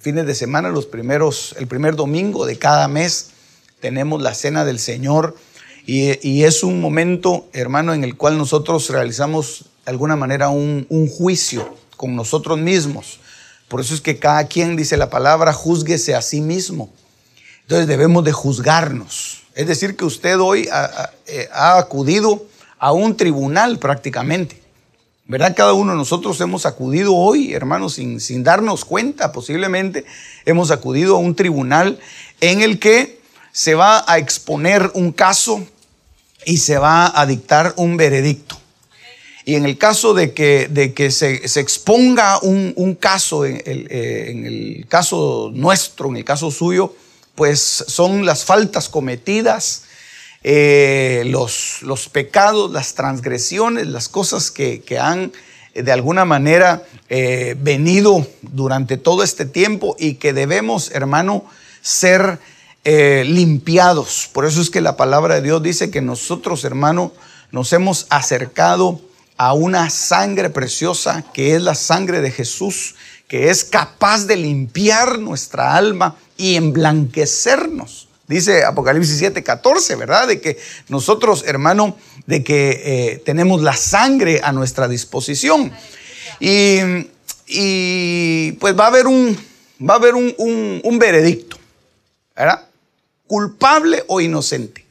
fines de semana, los primeros, el primer domingo de cada mes, tenemos la cena del Señor y, es un momento, hermano, en el cual nosotros realizamos de alguna manera un, juicio con nosotros mismos. Por eso es que cada quien, dice la palabra, juzguese a sí mismo. Entonces debemos de juzgarnos. Es decir, que usted hoy ha, eh, ha acudido a un tribunal prácticamente ¿Verdad? Cada uno de nosotros hemos acudido hoy, hermanos, sin, sin darnos cuenta posiblemente, hemos acudido a un tribunal en el que se va a exponer un caso y se va a dictar un veredicto. Y en el caso de que, de que se, se exponga un, un caso, en el, eh, en el caso nuestro, en el caso suyo, pues son las faltas cometidas, eh, los, los, pecados, las transgresiones, las cosas que, han eh, de alguna manera eh, venido durante todo este tiempo y que debemos, hermano, ser limpiados. Por eso es que la palabra de Dios dice que nosotros, hermano, nos hemos acercado a una sangre preciosa que es la sangre de Jesús, que es capaz de limpiar nuestra alma y emblanquecernos. Dice Apocalipsis 7, 14, ¿verdad? De que nosotros, hermano, de que eh, tenemos la sangre a nuestra disposición. Y, pues va a haber un, va a haber un, un veredicto, ¿verdad? Culpable o inocente.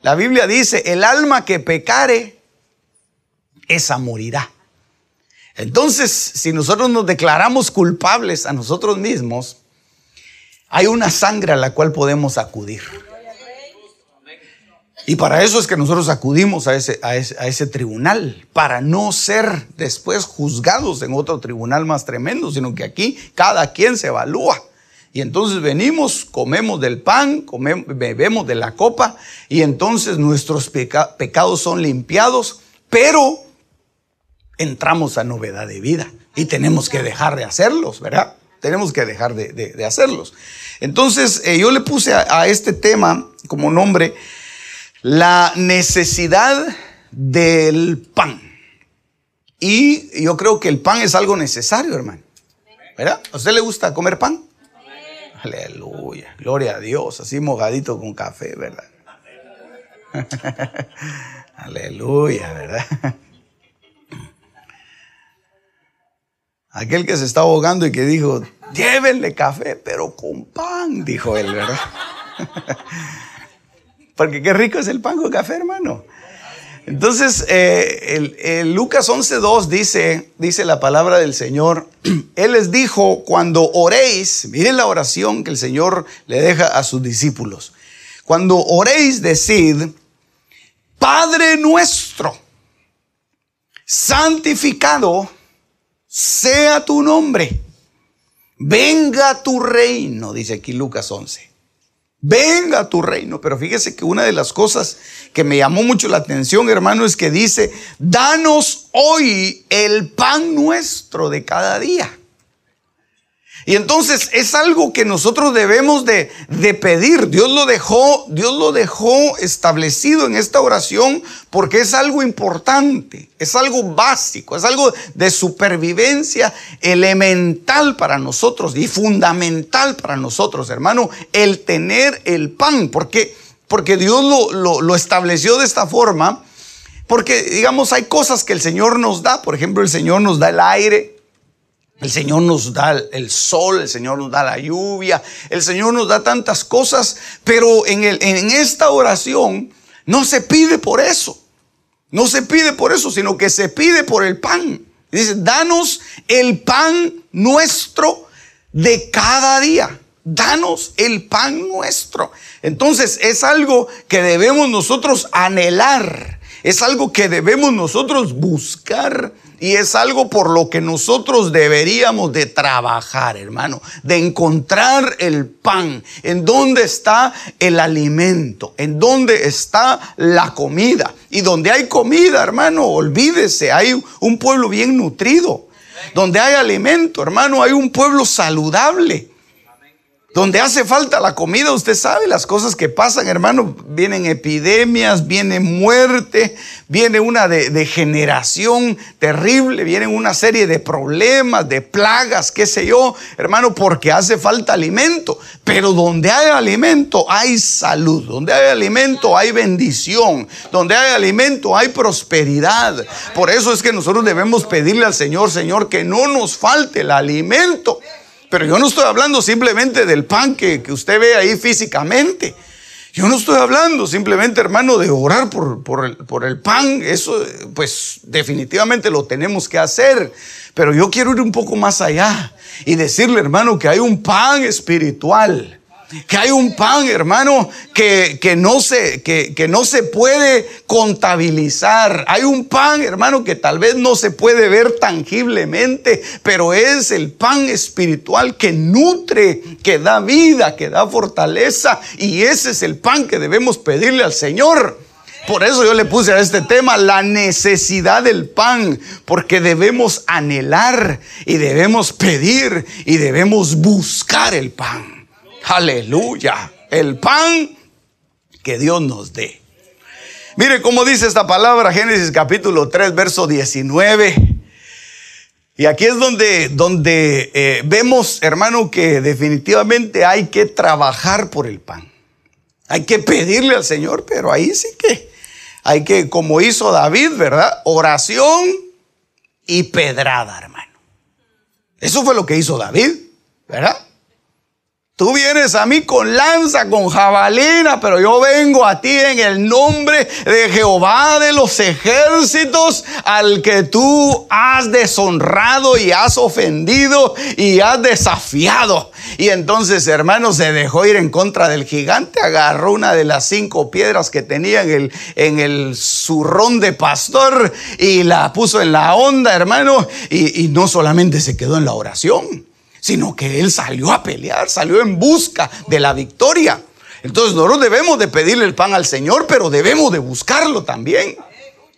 La Biblia dice, el alma que pecare, esa morirá. Entonces, si nosotros nos declaramos culpables a nosotros mismos, hay una sangre a la cual podemos acudir. Y para eso es que nosotros acudimos a ese, tribunal, para no ser después juzgados en otro tribunal más tremendo, sino que aquí cada quien se evalúa. Y entonces venimos, comemos del pan, bebemos de la copa, y entonces nuestros pecados son limpiados, pero entramos a novedad de vida y tenemos que dejar de hacerlos, ¿verdad? Tenemos que dejar de, hacerlos. Entonces, eh, yo le puse a, este tema como nombre la necesidad del pan. Y yo creo que el pan es algo necesario, hermano. ¿Verdad? ¿A usted le gusta comer pan? Aleluya. Gloria a Dios. Así mogadito con café, ¿verdad? Aleluya, ¿verdad? Aquel que se está ahogando y que dijo, llévenle café, pero con pan, dijo él, ¿verdad? Porque qué rico es el pan con café, hermano. Entonces, eh, el, Lucas 11.2 dice, dice la palabra del Señor, Él les dijo, cuando oréis, miren la oración que el Señor le deja a sus discípulos, cuando oréis, decid, Padre nuestro, santificado sea tu nombre. Venga tu reino, dice aquí Lucas 11. Venga tu reino. Pero fíjese que una de las cosas que me llamó mucho la atención, hermano, es que dice, danos hoy el pan nuestro de cada día. Y entonces es algo que nosotros debemos de, pedir. Dios lo dejó, Dios lo dejó establecido en esta oración porque es algo importante, es algo básico, es algo de supervivencia elemental para nosotros y fundamental para nosotros, hermano, el tener el pan. Porque, porque Dios lo, lo estableció de esta forma. Porque, digamos, hay cosas que el Señor nos da. Por ejemplo, el Señor nos da el aire, el Señor nos da el sol, el Señor nos da la lluvia, el Señor nos da tantas cosas, pero en, el, en esta oración no se pide por eso. No se pide por eso, sino que se pide por el pan. Dice, danos el pan nuestro de cada día. danos el pan nuestro. Entonces es algo que debemos nosotros anhelar, es algo que debemos nosotros buscar y es algo por lo que nosotros deberíamos de trabajar, hermano, de encontrar el pan, en dónde está el alimento, en dónde está la comida. Y donde hay comida, hermano, olvídese, hay un pueblo bien nutrido. Donde hay alimento, hermano, hay un pueblo saludable. Donde hace falta la comida, usted sabe las cosas que pasan, hermano. Vienen epidemias, viene muerte, viene una degeneración terrible, vienen una serie de problemas, de plagas, qué sé yo, hermano, porque hace falta alimento. Pero donde hay alimento hay salud, donde hay alimento hay bendición, donde hay alimento hay prosperidad. Por eso es que nosotros debemos pedirle al Señor, Señor, que no nos falte el alimento. Pero yo no estoy hablando simplemente del pan que, usted ve ahí físicamente. Yo no estoy hablando simplemente, hermano, de orar por, por, el, por el pan. Eso, pues, definitivamente lo tenemos que hacer. Pero yo quiero ir un poco más allá y decirle, hermano, que hay un pan espiritual que hay un pan, hermano, que, no se, que, que, no se puede contabilizar. Hay un pan, hermano, que tal vez no se puede ver tangiblemente, pero es el pan espiritual que nutre, que da vida, que da fortaleza. Y ese es el pan que debemos pedirle al Señor. Por eso yo le puse a este tema la necesidad del pan, porque debemos anhelar y debemos pedir y debemos buscar el pan. Aleluya. El pan que Dios nos dé. Mire cómo dice esta palabra, Génesis capítulo 3, verso 19. Y aquí es donde, donde eh, vemos, hermano, que definitivamente hay que trabajar por el pan. Hay que pedirle al Señor, pero ahí sí que hay que, como hizo David, ¿verdad? Oración y pedrada, hermano. Eso fue lo que hizo David, ¿verdad? Tú vienes a mí con lanza, con jabalina, pero yo vengo a ti en el nombre de Jehová de los ejércitos, al que tú has deshonrado y has ofendido y has desafiado. Y entonces, hermano, se dejó ir en contra del gigante, agarró una de las cinco piedras que tenía en el, zurrón de pastor y la puso en la onda, hermano, y no solamente se quedó en la oración sino que él salió a pelear, salió en busca de la victoria. Entonces nosotros debemos de pedirle el pan al Señor, pero debemos de buscarlo también.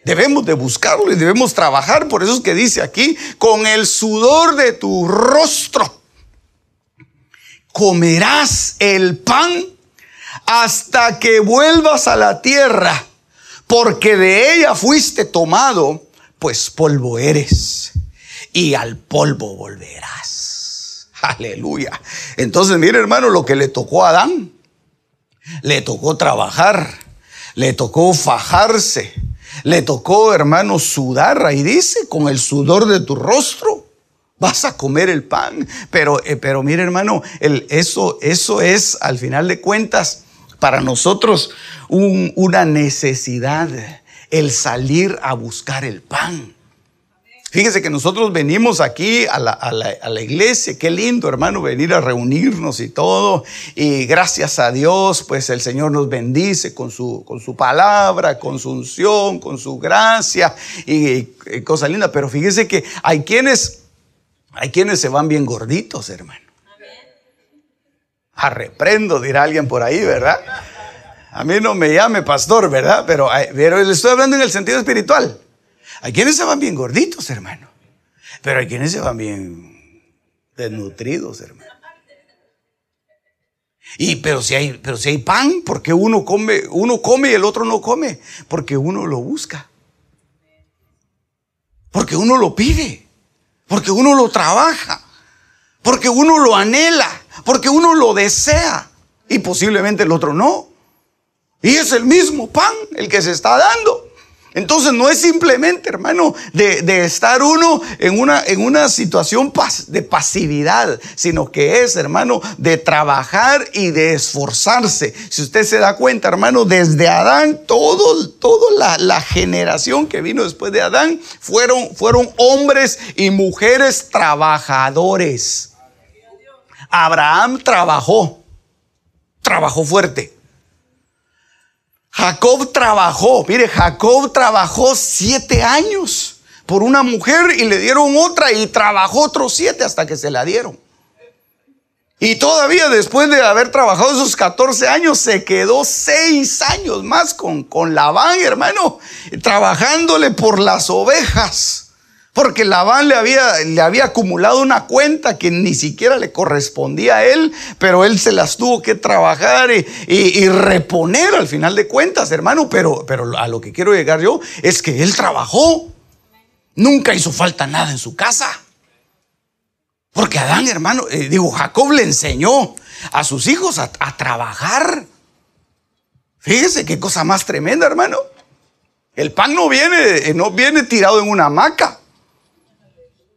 Debemos de buscarlo y debemos trabajar. Por eso es que dice aquí, con el sudor de tu rostro comerás el pan hasta que vuelvas a la tierra, porque de ella fuiste tomado, pues polvo eres y al polvo volverás. Aleluya. Entonces, mire hermano, lo que le tocó a Adán. Le tocó trabajar, le tocó fajarse, le tocó, hermano, sudar. Ahí dice, con el sudor de tu rostro vas a comer el pan. Pero, eh, pero mire hermano, el, eso, eso es, al final de cuentas, para nosotros una necesidad, el salir a buscar el pan. Fíjese que nosotros venimos aquí a la, iglesia, qué lindo hermano venir a reunirnos y todo. Y gracias a Dios, pues el Señor nos bendice con su, palabra, con su unción, con su gracia y, cosa linda. Pero fíjese que hay quienes, hay quienes se van bien gorditos, hermano. Arreprendo, dirá alguien por ahí, ¿verdad? A mí no me llame pastor, ¿verdad? Pero, pero le estoy hablando en el sentido espiritual. Hay quienes se van bien gorditos, hermano. Pero hay quienes se van bien desnutridos, hermano. Y pero si hay, pero si hay pan, porque uno come, uno come y el otro no come, porque uno lo busca. Porque uno lo pide, porque uno lo trabaja, porque uno lo anhela, porque uno lo desea y posiblemente el otro no. Y es el mismo pan el que se está dando. Entonces no es simplemente, hermano, de, estar uno en una, situación de pasividad, sino que es, hermano, de trabajar y de esforzarse. Si usted se da cuenta, hermano, desde Adán, todo, toda la, generación que vino después de Adán fueron hombres y mujeres trabajadores. Abraham trabajó, trabajó fuerte. Jacob trabajó, mire, Jacob trabajó siete años por una mujer y le dieron otra y trabajó otros siete hasta que se la dieron. Y todavía después de haber trabajado esos 14 años, se quedó seis años más con, con Labán, hermano, trabajándole por las ovejas. Porque Labán le había, le había acumulado una cuenta que ni siquiera le correspondía a él, pero él se las tuvo que trabajar y, reponer al final de cuentas, hermano. Pero, pero a lo que quiero llegar yo es que él trabajó. Nunca hizo falta nada en su casa. Porque Adán, hermano, eh, digo, Jacob le enseñó a sus hijos a, trabajar. Fíjese qué cosa más tremenda, hermano. El pan no viene, eh, no viene tirado en una hamaca.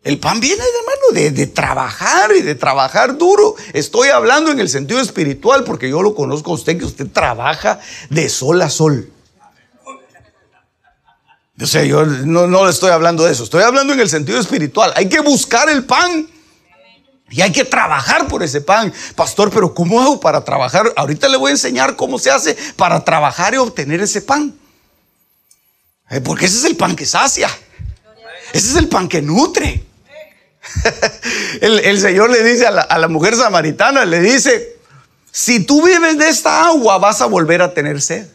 El pan viene, hermano, de, de, trabajar y de trabajar duro. Estoy hablando en el sentido espiritual porque yo lo conozco a usted que usted trabaja de sol a sol. O sea, yo no, no le estoy hablando de eso. Estoy hablando en el sentido espiritual. Hay que buscar el pan. Y hay que trabajar por ese pan. Pastor, pero ¿cómo hago para trabajar? Ahorita le voy a enseñar cómo se hace para trabajar y obtener ese pan. Eh, porque ese es el pan que sacia. Ese es el pan que nutre. El, Señor le dice a la, mujer samaritana, le dice, si tú vives de esta agua vas a volver a tener sed.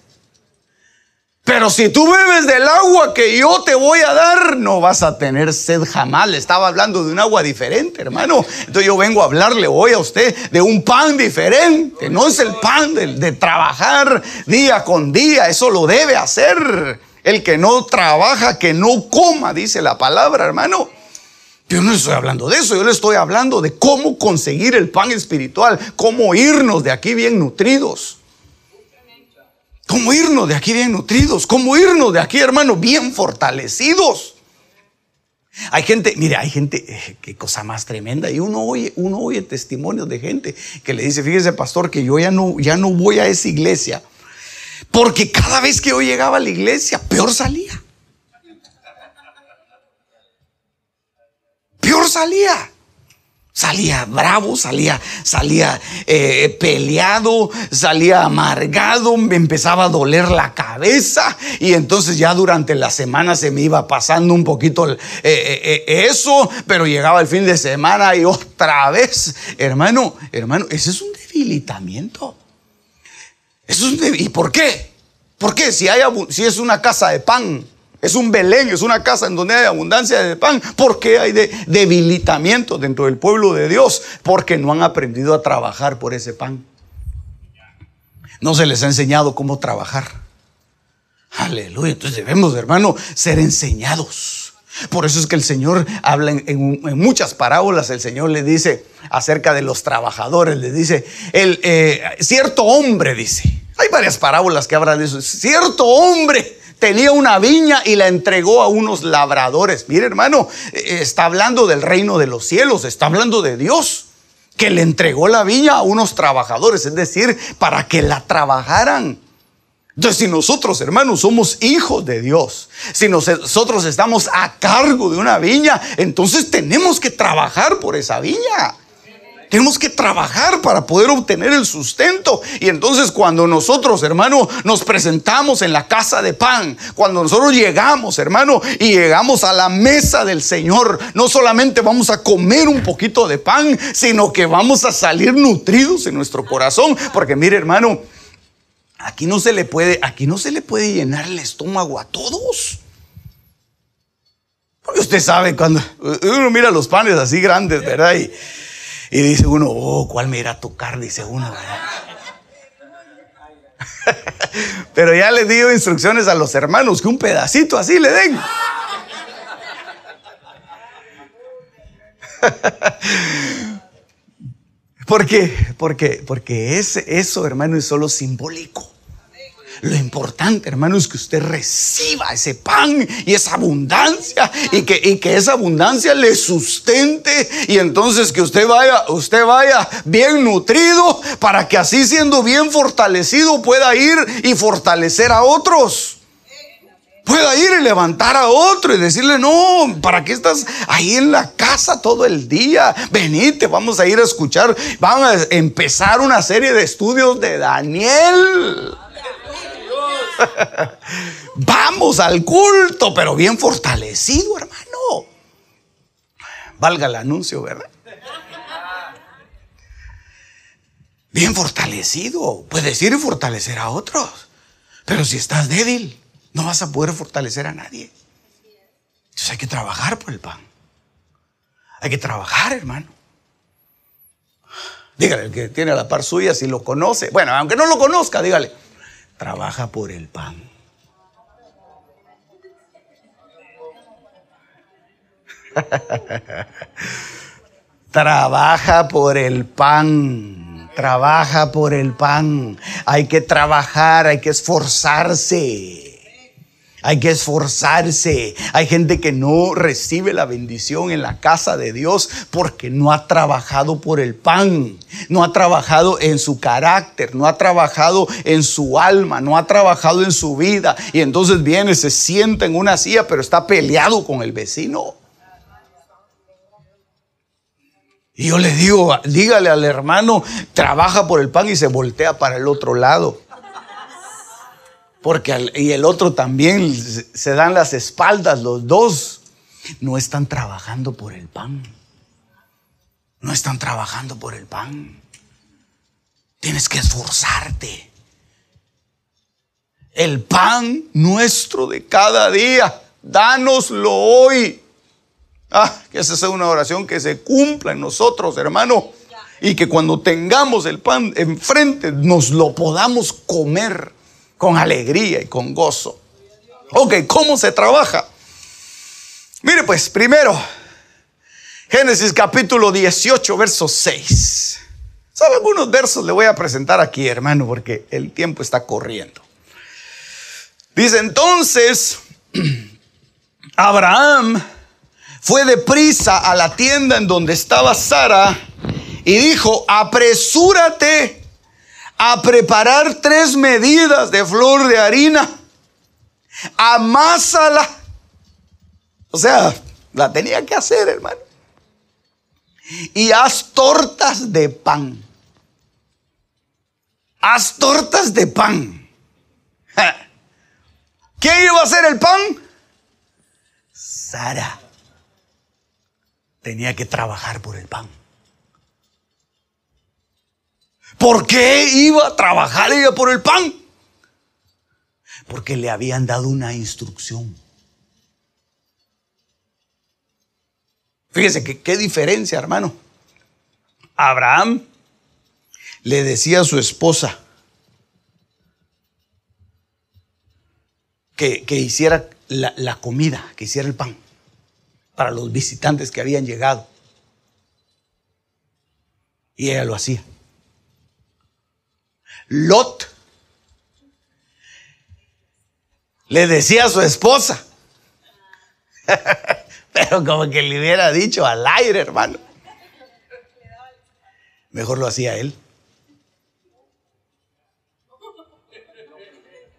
Pero si tú bebes del agua que yo te voy a dar, no vas a tener sed jamás. Le estaba hablando de un agua diferente, hermano. Entonces yo vengo a hablarle hoy a usted de un pan diferente. No es el pan de trabajar día con día. Eso lo debe hacer. El que no trabaja, que no coma, dice la palabra, hermano. Yo no estoy hablando de eso, yo le estoy hablando de cómo conseguir el pan espiritual, cómo irnos de aquí bien nutridos. ¿Cómo irnos de aquí bien nutridos? ¿Cómo irnos de aquí, hermano, bien fortalecidos? Hay gente, mire, hay gente, eh, qué cosa más tremenda. Y uno oye, uno oye testimonios de gente que le dice, fíjese, pastor, que yo ya no, ya no voy a esa iglesia. Porque cada vez que yo llegaba a la iglesia, peor salía. Salía. Salía bravo, salía, salía eh, peleado, salía amargado, me empezaba a doler la cabeza y entonces ya durante la semana se me iba pasando un poquito eh, eh, eso, pero llegaba el fin de semana y otra vez, hermano, hermano, ese es un debilitamiento. Eso es ¿Y por qué? ¿Por qué? Si, hay, si es una casa de pan, es un Belén, es una casa en donde hay abundancia de pan. ¿Por qué hay debilitamiento dentro del pueblo de Dios? Porque no han aprendido a trabajar por ese pan. No se les ha enseñado cómo trabajar. Aleluya. Entonces debemos, hermano, ser enseñados. Por eso es que el Señor habla en, muchas parábolas. El Señor le dice acerca de los trabajadores, le dice, el eh, cierto hombre dice. Hay varias parábolas que hablan de eso. Cierto hombre tenía una viña y la entregó a unos labradores. Mire hermano, eh, está hablando del reino de los cielos, está hablando de Dios, que le entregó la viña a unos trabajadores, es decir, para que la trabajaran. Entonces, si nosotros, hermanos, somos hijos de Dios, si nosotros estamos a cargo de una viña, entonces tenemos que trabajar por esa viña. Tenemos que trabajar para poder obtener el sustento. Y entonces cuando nosotros, hermano, nos presentamos en la casa de pan, cuando nosotros llegamos, hermano, y llegamos a la mesa del Señor, no solamente vamos a comer un poquito de pan, sino que vamos a salir nutridos en nuestro corazón. Porque mire, hermano, aquí no se le puede, aquí no se le puede llenar el estómago a todos. Porque usted sabe cuando uno mira los panes así grandes, ¿verdad? Y, y dice uno, oh, ¿cuál me irá a tocar? Dice uno. Pero ya le dio instrucciones a los hermanos que un pedacito así le den. ¿Por qué? Porque, porque ese, eso, hermano, es solo simbólico. Lo importante, hermano, es que usted reciba ese pan y esa abundancia y que, que esa abundancia le sustente y entonces que usted vaya, usted vaya bien nutrido para que así siendo bien fortalecido pueda ir y fortalecer a otros. pueda ir y levantar a otro y decirle, no, ¿para qué estás ahí en la casa todo el día? Venite, vamos a ir a escuchar, vamos a empezar una serie de estudios de Daniel. vamos al culto, pero bien fortalecido, hermano. Valga el anuncio, ¿verdad? Bien fortalecido. Puedes ir y fortalecer a otros. Pero si estás débil, no vas a poder fortalecer a nadie. Entonces hay que trabajar por el pan. Hay que trabajar, hermano. Dígale, el que tiene la par suya, si lo conoce. Bueno, aunque no lo conozca, dígale, trabaja por el pan. trabaja por el pan. Trabaja por el pan. Hay que trabajar, hay que esforzarse. Hay que esforzarse. Hay gente que no recibe la bendición en la casa de Dios porque no ha trabajado por el pan, no ha trabajado en su carácter, no ha trabajado en su alma, no ha trabajado en su vida. Y entonces viene, se sienta en una silla, pero está peleado con el vecino. Y yo le digo, dígale al hermano, trabaja por el pan y se voltea para el otro lado. Porque y el otro también se dan las espaldas, los dos. No están trabajando por el pan. No están trabajando por el pan. Tienes que esforzarte. El pan nuestro de cada día, dánoslo hoy. Ah, que esa sea una oración que se cumpla en nosotros, hermano. Y que cuando tengamos el pan enfrente nos lo podamos comer con alegría y con gozo. Ok, ¿cómo se trabaja? Mire pues, primero, Génesis capítulo 18, verso 6. ¿Sabe algunos versos le voy a presentar aquí, hermano? Porque el tiempo está corriendo. Dice entonces, Abraham fue deprisa a la tienda en donde estaba Sara y dijo, apresúrate a preparar tres medidas de flor de harina, amásala. O sea, la tenía que hacer, hermano. Y haz tortas de pan. Haz tortas de pan. ¿Quién iba a hacer el pan? Sara tenía que trabajar por el pan. ¿Por qué iba a trabajar ella por el pan? Porque le habían dado una instrucción. Fíjese que qué diferencia, hermano. Abraham le decía a su esposa que, hiciera la comida, que hiciera el pan para los visitantes que habían llegado. Y ella lo hacía. Lot le decía a su esposa, pero como que le hubiera dicho al aire, hermano. Mejor lo hacía él.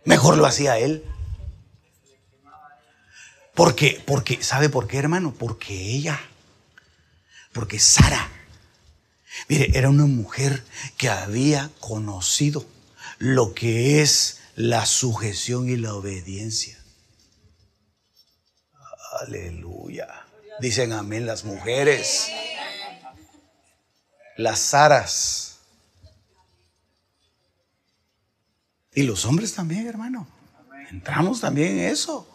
Mejor lo hacía él. Porque, porque, ¿sabe por qué, hermano? Porque ella, porque Sara, mire, era una mujer que había conocido lo que es la sujeción y la obediencia. Aleluya. Dicen amén las mujeres. Las Saras. Y los hombres también, hermano. Entramos también en eso.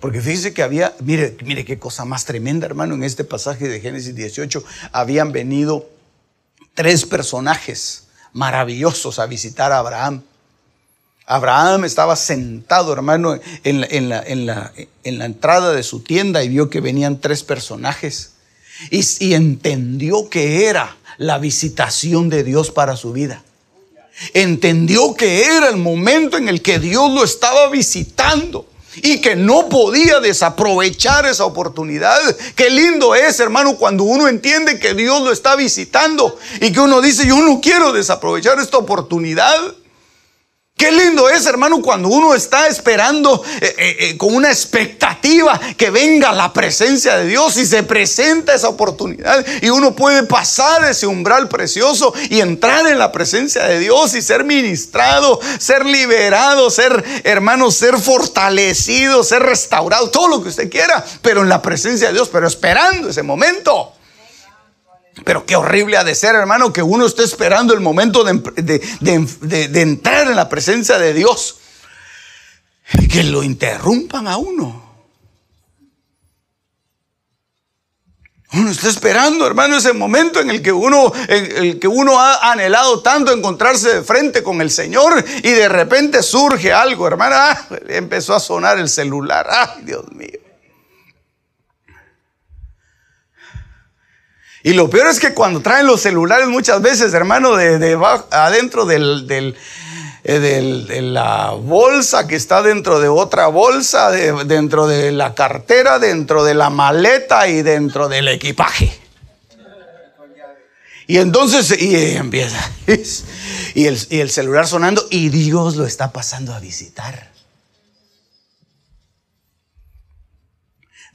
Porque fíjese que había, mire, mire qué cosa más tremenda, hermano, en este pasaje de Génesis 18 habían venido tres personajes maravillosos a visitar a Abraham. Abraham estaba sentado, hermano, en la, en la, entrada de su tienda y vio que venían tres personajes y, y entendió que era la visitación de Dios para su vida. Entendió que era el momento en el que Dios lo estaba visitando y que no podía desaprovechar esa oportunidad. Qué lindo es, hermano, cuando uno entiende que Dios lo está visitando y que uno dice, yo no quiero desaprovechar esta oportunidad. Qué lindo es, hermano, cuando uno está esperando eh, eh, eh, con una expectativa que venga la presencia de Dios y se presenta esa oportunidad y uno puede pasar ese umbral precioso y entrar en la presencia de Dios y ser ministrado, ser liberado, ser, hermano, ser fortalecido, ser restaurado, todo lo que usted quiera, pero en la presencia de Dios, pero esperando ese momento. Pero qué horrible ha de ser, hermano, que uno esté esperando el momento de, entrar en la presencia de Dios y que lo interrumpan a uno. Uno está esperando, hermano, ese momento en el que uno, el que uno ha anhelado tanto encontrarse de frente con el Señor y de repente surge algo, hermana. Ah, empezó a sonar el celular. Ay, Dios mío. Y lo peor es que cuando traen los celulares muchas veces, hermano, de, adentro del, eh, del, de la bolsa que está dentro de otra bolsa, dentro de la cartera, dentro de la maleta y dentro del equipaje. Y entonces y empieza, y el, y el celular sonando y Dios lo está pasando a visitar.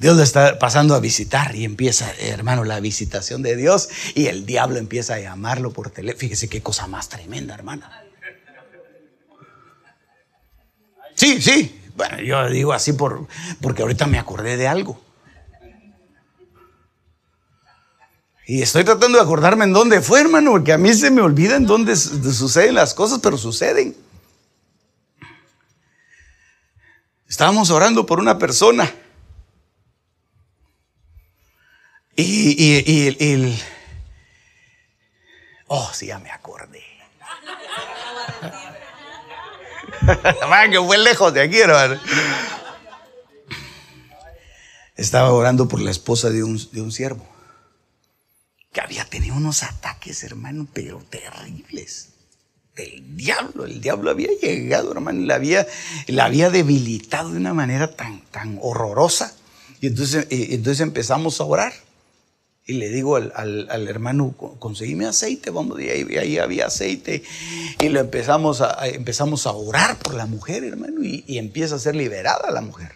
Dios lo está pasando a visitar y empieza, hermano, la visitación de Dios y el diablo empieza a llamarlo por teléfono. Fíjese qué cosa más tremenda, hermana. Sí, sí. Bueno, yo digo así por, porque ahorita me acordé de algo. Y estoy tratando de acordarme en dónde fue, hermano, porque a mí se me olvida en dónde suceden las cosas, pero suceden. Estábamos orando por una persona y, y, Oh, sí, ya me acordé. que fue lejos de aquí, hermano. Estaba orando por la esposa de un, de un siervo que había tenido unos ataques, hermano, pero terribles. Del diablo, el diablo había llegado, hermano, y la había, la había debilitado de una manera tan, tan horrorosa. Y entonces, y entonces empezamos a orar. Y le digo al, hermano, conseguime aceite, vamos, y ahí, había aceite. Y lo empezamos a, orar por la mujer, hermano, y, empieza a ser liberada la mujer.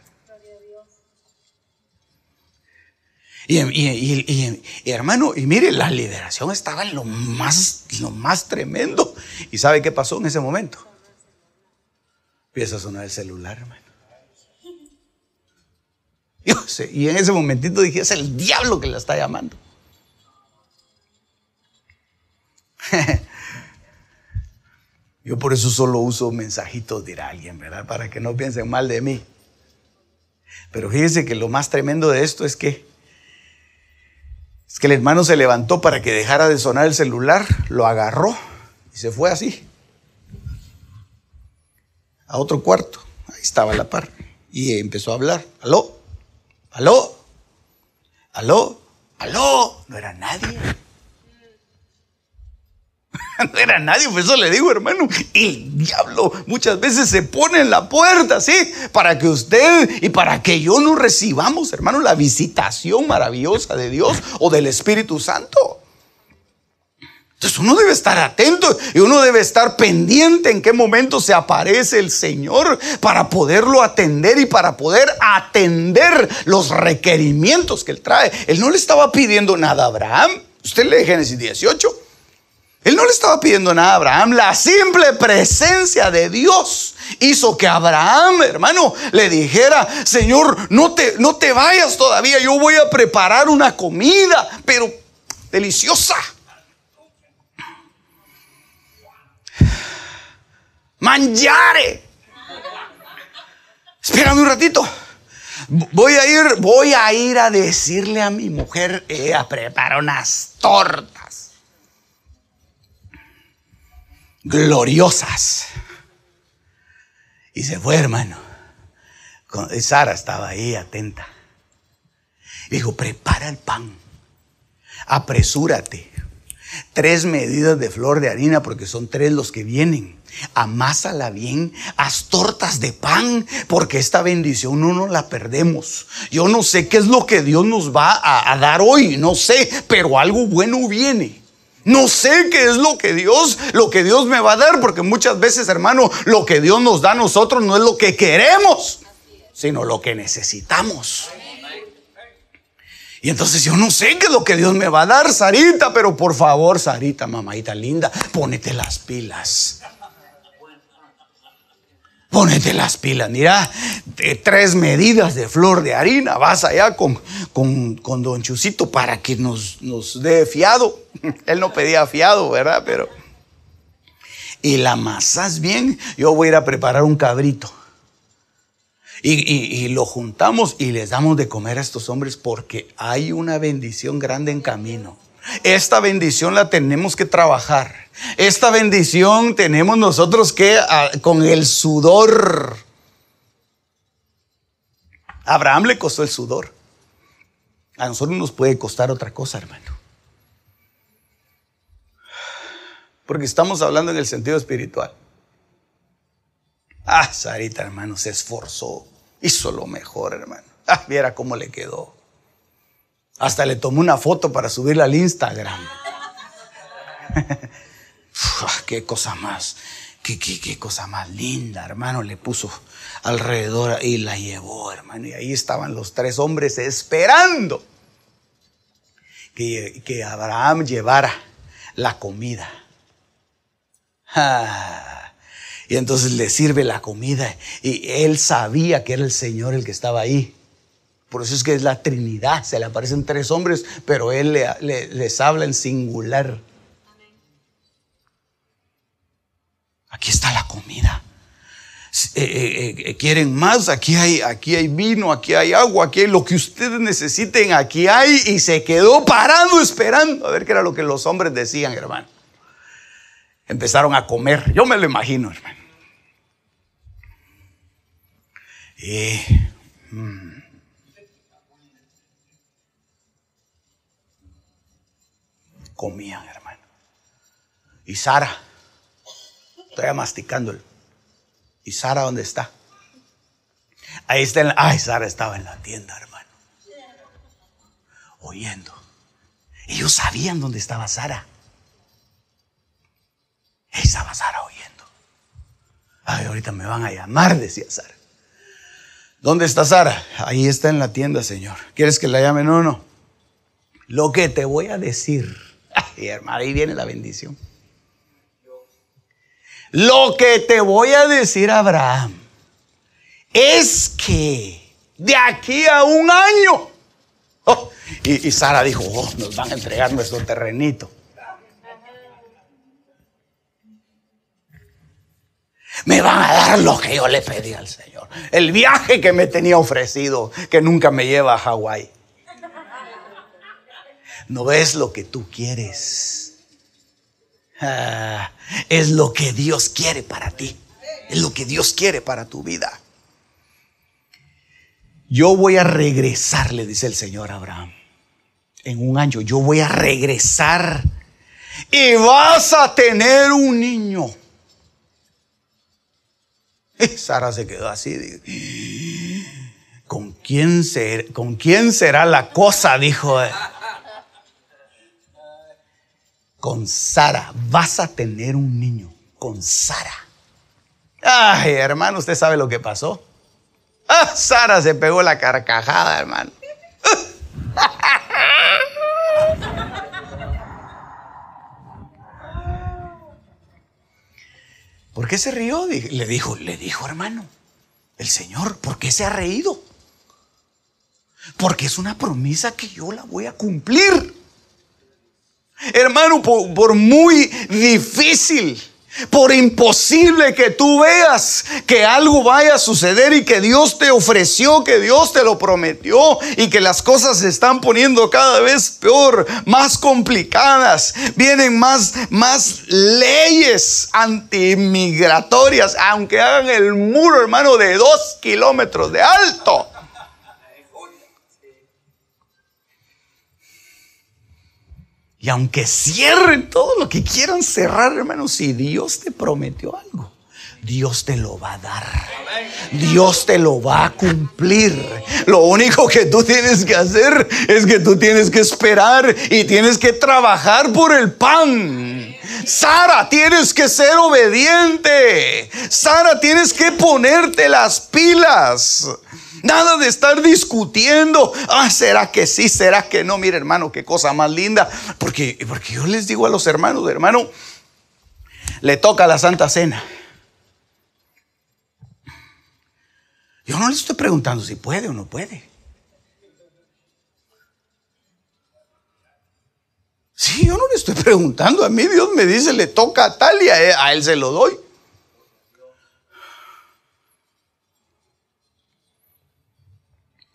Y, hermano, y mire, la liberación estaba en lo más, lo más tremendo. ¿Y sabe qué pasó en ese momento? Empieza a sonar el celular, hermano. Y en ese momentito dije, es el diablo que la está llamando. Yo por eso solo uso mensajitos, dirá alguien, ¿verdad? Para que no piensen mal de mí. Pero fíjese que lo más tremendo de esto es que es que el hermano se levantó para que dejara de sonar el celular, lo agarró y se fue así a otro cuarto. Ahí estaba la par y empezó a hablar. ¿Aló? ¿Aló? ¿Aló? ¿Aló? No era nadie. No era nadie, por eso le digo, hermano, el diablo muchas veces se pone en la puerta, ¿sí? Para que usted y para que yo no recibamos, hermano, la visitación maravillosa de Dios o del Espíritu Santo. Entonces uno debe estar atento y uno debe estar pendiente en qué momento se aparece el Señor para poderlo atender y para poder atender los requerimientos que Él trae. Él no le estaba pidiendo nada a Abraham. Usted lee Génesis 18. Él no le estaba pidiendo nada a Abraham. La simple presencia de Dios hizo que Abraham, hermano, le dijera, Señor, no te, no te vayas todavía. Yo voy a preparar una comida, pero deliciosa mangiare. Espérame un ratito. Voy a ir, voy a ir a decirle a mi mujer, ella prepara unas tortas gloriosas. Y se fue, hermano. Sara estaba ahí atenta. Dijo, prepara el pan. Apresúrate. Tres medidas de flor de harina porque son tres los que vienen amásala bien, haz tortas de pan, porque esta bendición no nos la perdemos. Yo no sé qué es lo que Dios nos va a, dar hoy, no sé, pero algo bueno viene. No sé qué es lo que Dios, lo que Dios me va a dar, porque muchas veces, hermano, lo que Dios nos da a nosotros no es lo que queremos, sino lo que necesitamos. Y entonces yo no sé qué es lo que Dios me va a dar, Sarita, pero por favor, Sarita, mamadita linda, ponete las pilas. Ponete las pilas, mira, tres medidas de flor de harina, vas allá con, con, don Chusito para que nos, nos dé fiado. Él no pedía fiado, ¿verdad? Pero... Y la masas bien, yo voy a ir a preparar un cabrito. Y, y, lo juntamos y les damos de comer a estos hombres porque hay una bendición grande en camino. Esta bendición la tenemos que trabajar. Esta bendición tenemos nosotros que ah, con el sudor. Abraham le costó el sudor. A nosotros nos puede costar otra cosa, hermano. Porque estamos hablando en el sentido espiritual. Ah, Sarita, hermano, se esforzó. Hizo lo mejor, hermano. Ah, viera cómo le quedó. Hasta le tomó una foto para subirla al Instagram. qué cosa más, qué, qué, qué, cosa más linda, hermano. Le puso alrededor y la llevó, hermano. Y ahí estaban los tres hombres esperando que, que Abraham llevara la comida. Y entonces le sirve la comida y él sabía que era el Señor el que estaba ahí. Por eso es que es la Trinidad, se le aparecen tres hombres, pero Él les habla en singular. Aquí está la comida. Eh, eh, eh, quieren más, aquí hay, aquí hay vino, aquí hay agua, aquí hay lo que ustedes necesiten, aquí hay. Y se quedó parado esperando a ver qué era lo que los hombres decían, hermano. Empezaron a comer, yo me lo imagino, hermano. Y, mm, comían, hermano. Y Sara, todavía masticándolo. ¿Y Sara dónde está? Ahí está ay, Sara estaba en la tienda, hermano. Oyendo. Ellos sabían dónde estaba Sara. Ahí estaba Sara oyendo. Ay, ahorita me van a llamar, decía Sara. ¿Dónde está Sara? Ahí está en la tienda, Señor. ¿Quieres que la llame? No, no. Lo que te voy a decir y hermano, ahí viene la bendición. Lo que te voy a decir, Abraham, es que de aquí a un año, oh, y, Sara dijo, oh, nos van a entregar nuestro terrenito. Me van a dar lo que yo le pedí al Señor. El viaje que me tenía ofrecido, que nunca me lleva a Hawái no ves lo que tú quieres. Ah, es lo que Dios quiere para ti. Es lo que Dios quiere para tu vida. Yo voy a regresar, le dice el Señor a Abraham. En un año yo voy a regresar y vas a tener un niño. Y Sara se quedó así. ¿Con quién, ¿Con quién será la cosa? Dijo con Sara. Vas a tener un niño con Sara. Ay, hermano, usted sabe lo que pasó. Ah, Sara se pegó la carcajada, hermano. ¿Por qué se rió? Le dijo, le dijo, hermano, el Señor, ¿por qué se ha reído? Porque es una promesa que yo la voy a cumplir. Hermano, por, muy difícil, por imposible que tú veas que algo vaya a suceder y que Dios te ofreció, que Dios te lo prometió y que las cosas se están poniendo cada vez peor, más complicadas, vienen más, más leyes antimigratorias, aunque hagan el muro, hermano, de dos kilómetros de alto. Y aunque cierren todo lo que quieran cerrar, hermano, si Dios te prometió algo, Dios te lo va a dar. Dios te lo va a cumplir. Lo único que tú tienes que hacer es que tú tienes que esperar y tienes que trabajar por el pan. Sara, tienes que ser obediente. Sara, tienes que ponerte las pilas. Nada de estar discutiendo. Ah, ¿será que sí? ¿Será que no? Mire, hermano, qué cosa más linda. Porque, porque yo les digo a los hermanos, hermano, le toca la Santa Cena. Yo no le estoy preguntando si puede o no puede. Sí, yo no le estoy preguntando. A mí Dios me dice, le toca a tal y a él, se lo doy.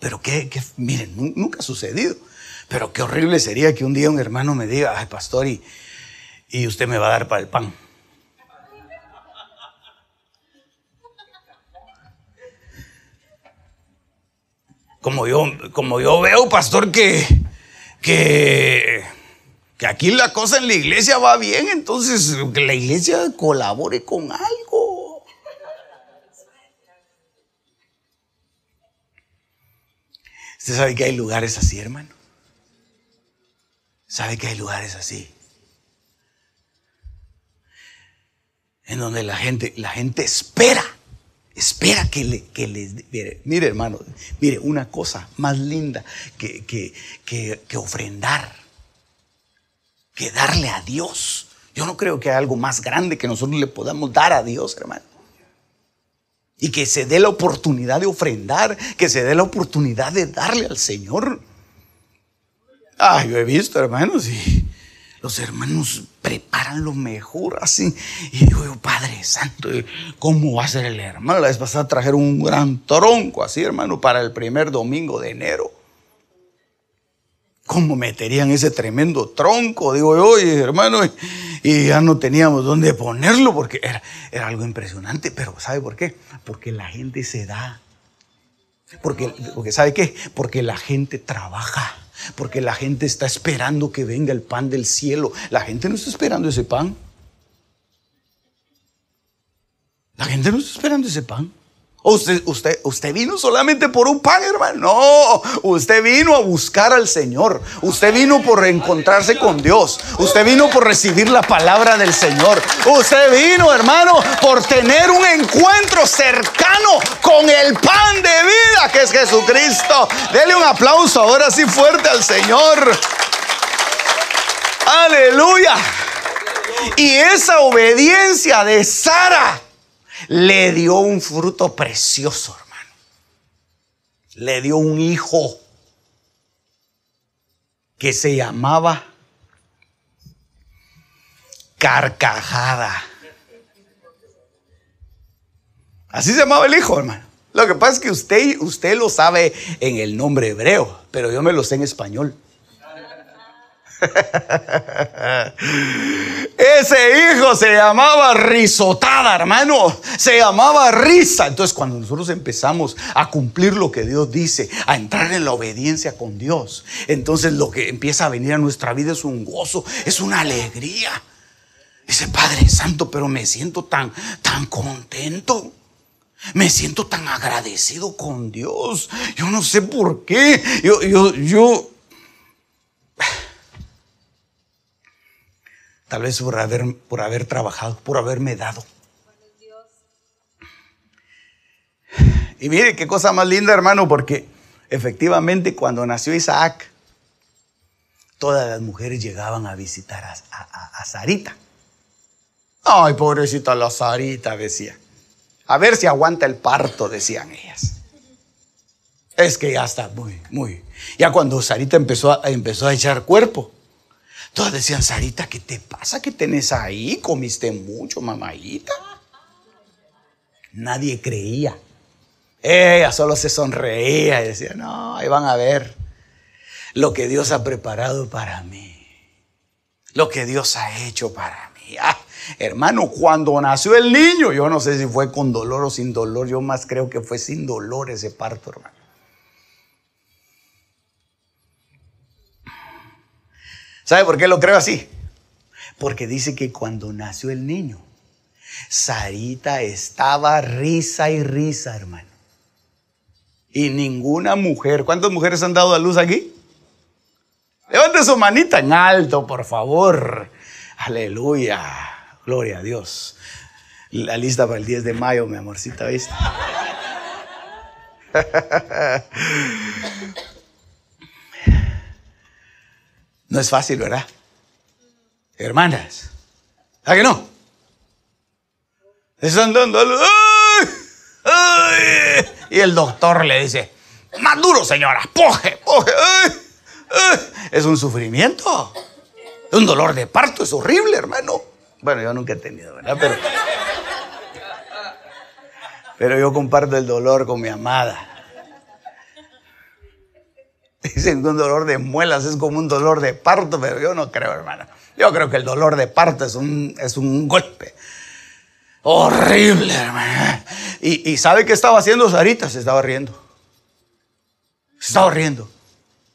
Pero que, miren, nunca ha sucedido. Pero qué horrible sería que un día un hermano me diga, ay, pastor, y, y usted me va a dar para el pan. Como yo, como yo veo, pastor, que, que, que aquí la cosa en la iglesia va bien, entonces que la iglesia colabore con algo. ¿Usted sabe que hay lugares así, hermano? ¿Sabe que hay lugares así? En donde la gente, la gente espera, espera que, le, que les... Mire, mire, hermano, mire, una cosa más linda que, que, que ofrendar, que darle a Dios. Yo no creo que haya algo más grande que nosotros le podamos dar a Dios, hermano. Y que se dé la oportunidad de ofrendar, que se dé la oportunidad de darle al Señor. Ah, yo he visto, hermanos, y los hermanos preparan lo mejor así. Y digo yo, Padre Santo, ¿cómo va a ser el hermano? La vez pasada trajeron un gran tronco así, hermano, para el primer domingo de enero. ¿Cómo meterían ese tremendo tronco? Digo yo, oye, hermano, ya no teníamos dónde ponerlo porque era, era algo impresionante. Pero ¿sabe por qué? Porque la gente se da. Porque, porque ¿sabe qué? Porque la gente trabaja. Porque la gente está esperando que venga el pan del cielo. La gente no está esperando ese pan. La gente no está esperando ese pan. Usted, vino solamente por un pan, hermano. No, usted vino a buscar al Señor. Usted vino por encontrarse con Dios. Usted vino por recibir la palabra del Señor. Usted vino, hermano, por tener un encuentro cercano con el pan de vida que es Jesucristo. Dele un aplauso ahora sí fuerte al Señor. Aleluya. Y esa obediencia de Sara le dio un fruto precioso, hermano. Le dio un hijo que se llamaba carcajada. Así se llamaba el hijo, hermano. Lo que pasa es que usted, usted lo sabe en el nombre hebreo, pero yo me lo sé en español. Ese hijo se llamaba risotada, hermano. Se llamaba risa. Entonces, cuando nosotros empezamos a cumplir lo que Dios dice, a entrar en la obediencia con Dios, entonces lo que empieza a venir a nuestra vida es un gozo, es una alegría. Dice Padre Santo, pero me siento tan, tan contento. Me siento tan agradecido con Dios. Yo no sé por qué. Yo, yo, yo Tal vez por haber, por haber trabajado, por haberme dado. Y mire qué cosa más linda, hermano, porque efectivamente cuando nació Isaac, todas las mujeres llegaban a visitar a, Sarita. Ay, pobrecita la Sarita, decía. A ver si aguanta el parto, decían ellas. Es que ya está muy, muy. Ya cuando Sarita empezó empezó a echar cuerpo, Todas decían, Sarita, ¿qué te pasa? ¿Qué tenés ahí? ¿Comiste mucho, mamadita? Nadie creía. Ella solo se sonreía y decía, no, ahí van a ver lo que Dios ha preparado para mí. Lo que Dios ha hecho para mí. Ah, hermano, cuando nació el niño, yo no sé si fue con dolor o sin dolor, yo más creo que fue sin dolor ese parto, hermano. ¿Sabe por qué lo creo así? Porque dice que cuando nació el niño, Sarita estaba risa y risa, hermano. Y ninguna mujer, ¿cuántas mujeres han dado a luz aquí? Levante su manita en alto, por favor. Aleluya. Gloria a Dios. La lista para el 10 de mayo, mi amorcita, ¿viste? No es fácil, ¿verdad? Hermanas, ¿a que no? Están dando ¡Ay! ¡Ay! Y el doctor le dice, más duro, señora, poje, poje. Es un sufrimiento. Un dolor de parto, es horrible, hermano. Bueno, yo nunca he tenido, ¿verdad? Pero, pero yo comparto el dolor con mi amada. Dicen que un dolor de muelas es como un dolor de parto, pero yo no creo, hermano. Yo creo que el dolor de parto es un, es un golpe. Horrible, hermano. Y, y ¿sabe qué estaba haciendo Sarita? Se estaba riendo. Se estaba riendo.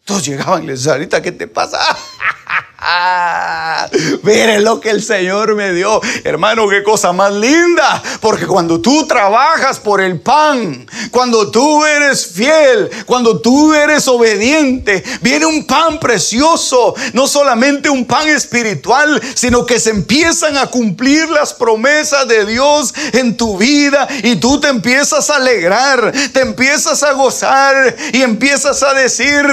Todos llegaban y le decían, Sarita, ¿qué te pasa? Mire lo que el Señor me dio. Hermano, qué cosa más linda. Porque cuando tú trabajas por el pan, cuando tú eres fiel, cuando tú eres obediente, viene un pan precioso. No solamente un pan espiritual, sino que se empiezan a cumplir las promesas de Dios en tu vida. Y tú te empiezas a alegrar, te empiezas a gozar y empiezas a decir,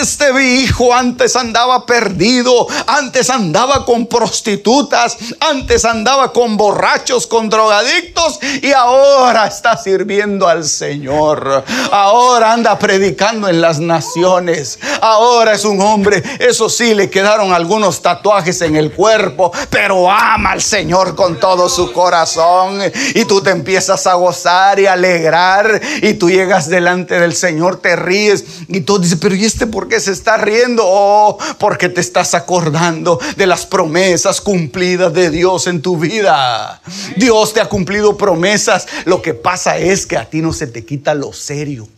este mi hijo antes andaba perdido, antes andaba con prostitutas, antes andaba con borrachos, con drogadictos y ahora está sirviendo al Señor. Ahora anda predicando en las naciones. Ahora es un hombre, eso sí, le quedaron algunos tatuajes en el cuerpo, pero ama al Señor con todo su corazón. Y tú te empiezas a gozar y alegrar y tú llegas delante del Señor, te ríes y tú dices, pero ¿y este por qué se está riendo? Oh, porque te estás acordando de las promesas cumplidas de Dios en tu vida. Dios te ha cumplido promesas. Lo que pasa es que a ti no se te quita lo serio.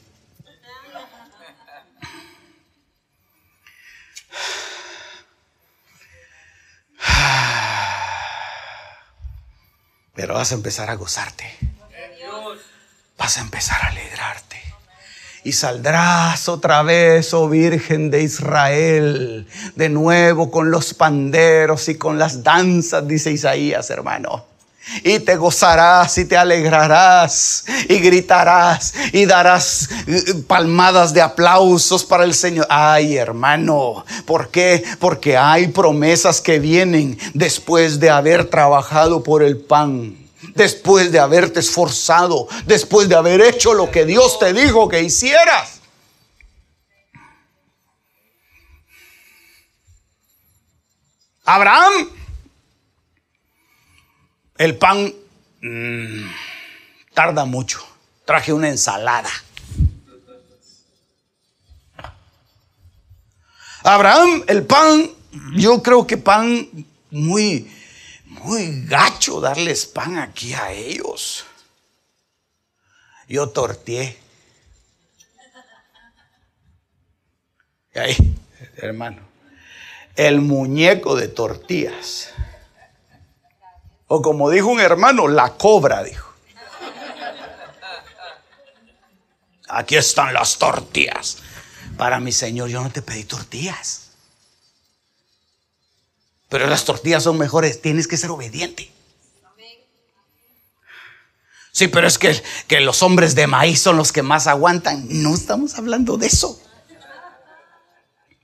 Pero vas a empezar a gozarte. Vas a empezar a alegrarte y saldrás otra vez, oh Virgen de Israel, de nuevo con los panderos y con las danzas, dice Isaías, hermano. Y te gozarás y te alegrarás y gritarás y darás eh, palmadas de aplausos para el Señor. Ay, hermano, ¿por qué? Porque hay promesas que vienen después de haber trabajado por el pan después de haberte esforzado, después de haber hecho lo que Dios te dijo que hicieras. Abraham, el pan mm, tarda mucho. Traje una ensalada. Abraham, el pan, yo creo que pan muy muy gacho darles pan aquí a ellos. Yo torteé. Y ahí, hermano, el muñeco de tortillas. O como dijo un hermano, la cobra, dijo. Aquí están las tortillas. Para mi Señor, yo no te pedí tortillas pero las tortillas son mejores, tienes que ser obediente. Sí, pero es que, que los hombres de maíz son los que más aguantan. No estamos hablando de eso.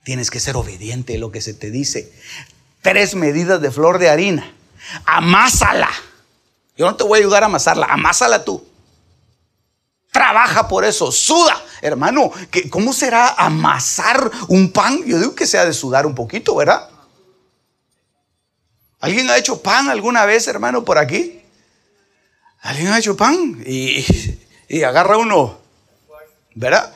Tienes que ser obediente a lo que se te dice. Tres medidas de flor de harina. Amásala. Yo no te voy a ayudar a amasarla. Amásala tú. Trabaja por eso. Suda. Hermano, ¿cómo será amasar un pan? Yo digo que sea de sudar un poquito, ¿verdad? ¿Alguien ha hecho pan alguna vez, hermano, por aquí? ¿Alguien ha hecho pan? Y, agarra uno, ¿verdad?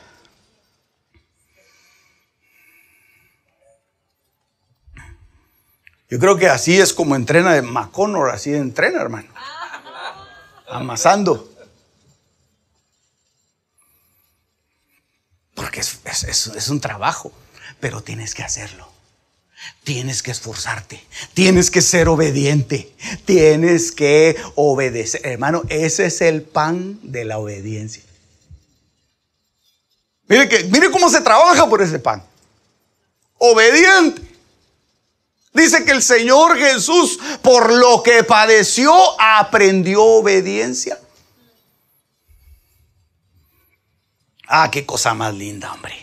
Yo creo que así es como entrena McConnor, así entrena, hermano. Amasando. Porque es un trabajo, pero tienes que hacerlo. Tienes que esforzarte, tienes que ser obediente, tienes que obedecer. Hermano, ese es el pan de la obediencia. Mire, que, mire cómo se trabaja por ese pan. Obediente. Dice que el Señor Jesús, por lo que padeció, aprendió obediencia. Ah, qué cosa más linda, hombre.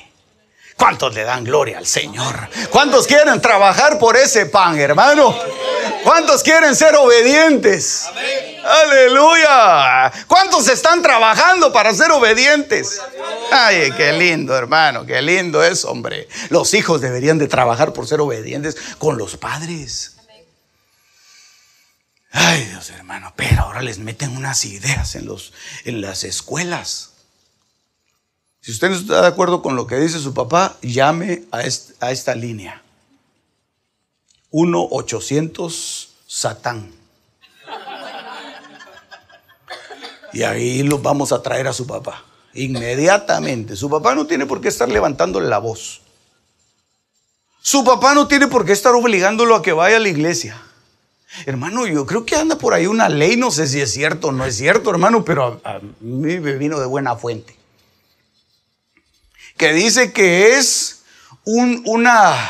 ¿Cuántos le dan gloria al Señor? ¿Cuántos quieren trabajar por ese pan, hermano? ¿Cuántos quieren ser obedientes? Aleluya. ¿Cuántos están trabajando para ser obedientes? Ay, qué lindo, hermano, qué lindo es, hombre. Los hijos deberían de trabajar por ser obedientes con los padres. Ay, Dios, hermano, pero ahora les meten unas ideas en los en las escuelas. Si usted no está de acuerdo con lo que dice su papá, llame a, esta línea. 1-800 Satán. Y ahí lo vamos a traer a su papá. Inmediatamente. Su papá no tiene por qué estar levantándole la voz. Su papá no tiene por qué estar obligándolo a que vaya a la iglesia. Hermano, yo creo que anda por ahí una ley, no sé si es cierto o no es cierto, hermano, pero a, a mí me vino de buena fuente que dice que es un, una...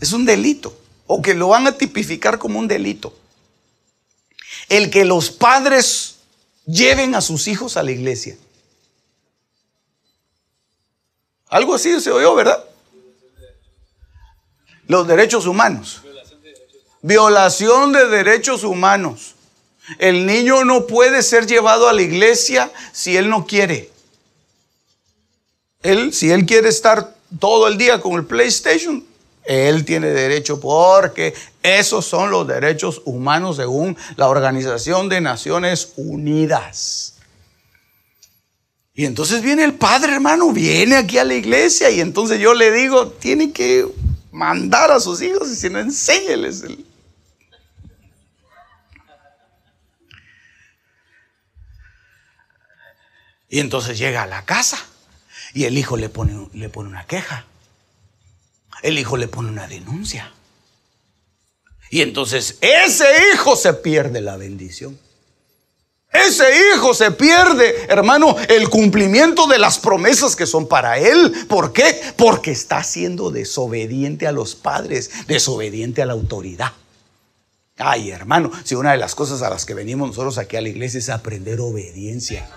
Es un delito, o que lo van a tipificar como un delito. El que los padres lleven a sus hijos a la iglesia. Algo así se oyó, ¿verdad? Los derechos humanos. Violación de derechos humanos. El niño no puede ser llevado a la iglesia si él no quiere. Él, si él quiere estar todo el día con el PlayStation, él tiene derecho porque esos son los derechos humanos según la Organización de Naciones Unidas. Y entonces viene el padre, hermano, viene aquí a la iglesia y entonces yo le digo, tiene que mandar a sus hijos y si no, enséñeles el, Y entonces llega a la casa y el hijo le pone, le pone una queja. El hijo le pone una denuncia. Y entonces ese hijo se pierde la bendición. Ese hijo se pierde, hermano, el cumplimiento de las promesas que son para él. ¿Por qué? Porque está siendo desobediente a los padres, desobediente a la autoridad. Ay, hermano, si una de las cosas a las que venimos nosotros aquí a la iglesia es aprender obediencia.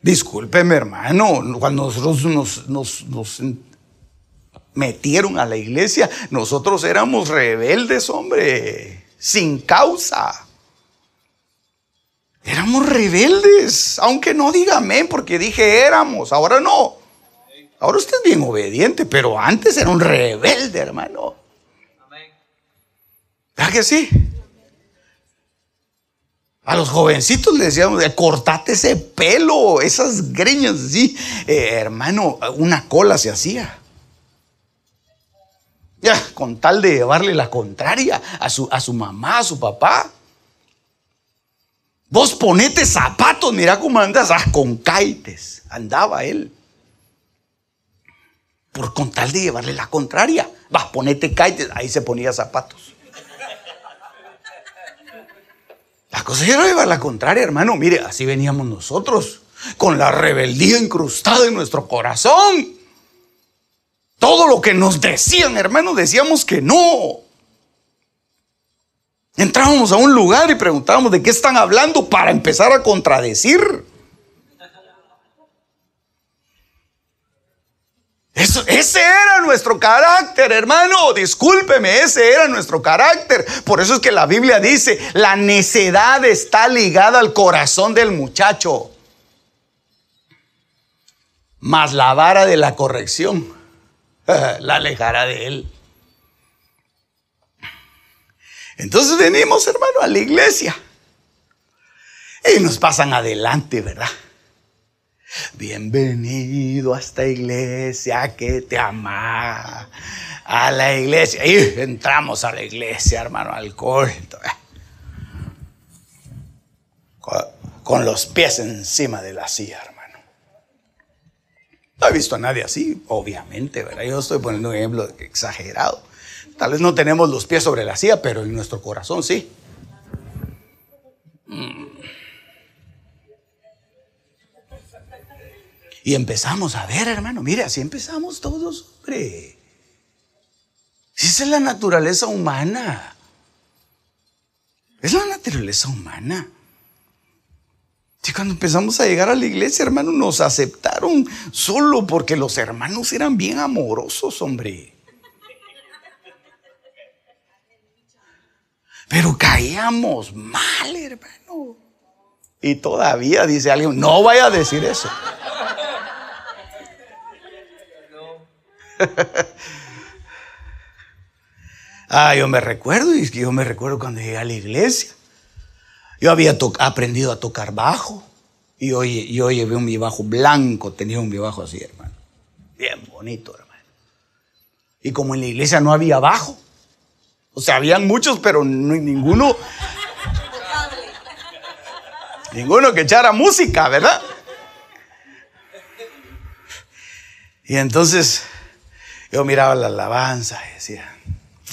Discúlpeme, hermano, cuando nosotros nos, metieron a la iglesia, nosotros éramos rebeldes, hombre, sin causa. Éramos rebeldes, aunque no diga amén, porque dije éramos, ahora no. Ahora usted es bien obediente, pero antes era un rebelde, hermano. ¿Verdad que sí? A los jovencitos les decíamos, cortate ese pelo, esas greñas así. Eh, hermano, una cola se hacía. Ya, con tal de llevarle la contraria a su, a su mamá, a su papá. Vos ponete zapatos, mira cómo andas, ah, con caites. Andaba él. Por con tal de llevarle la contraria. Vas, ponete caites, ahí se ponía zapatos. La cosa era llevar la contraria, hermano. Mire, así veníamos nosotros, con la rebeldía incrustada en nuestro corazón. Todo lo que nos decían, hermano, decíamos que no. Entrábamos a un lugar y preguntábamos de qué están hablando para empezar a contradecir. Ese era nuestro carácter, hermano. Discúlpeme, ese era nuestro carácter. Por eso es que la Biblia dice, la necedad está ligada al corazón del muchacho. Mas la vara de la corrección la alejará de él. Entonces venimos, hermano, a la iglesia. Y nos pasan adelante, ¿verdad? Bienvenido a esta iglesia que te ama. A la iglesia. Y entramos a la iglesia, hermano, al culto. Con, los pies encima de la silla, hermano. No he visto a nadie así, obviamente, ¿verdad? Yo estoy poniendo un ejemplo exagerado. Tal vez no tenemos los pies sobre la silla, pero en nuestro corazón sí. Mm. Y empezamos a ver, hermano, mire, así empezamos todos, hombre. Esa es la naturaleza humana. Es la naturaleza humana. Y cuando empezamos a llegar a la iglesia, hermano, nos aceptaron solo porque los hermanos eran bien amorosos, hombre. Pero caíamos mal, hermano. Y todavía dice alguien, no vaya a decir eso. ah, yo me recuerdo, y yo me recuerdo cuando llegué a la iglesia. Yo había aprendido a tocar bajo. Y hoy yo llevé un bajo blanco, tenía un mi bajo así, hermano. Bien bonito, hermano. Y como en la iglesia no había bajo, o sea, habían muchos, pero ninguno. ninguno que echara música, ¿verdad? Y entonces yo miraba la alabanza y decía,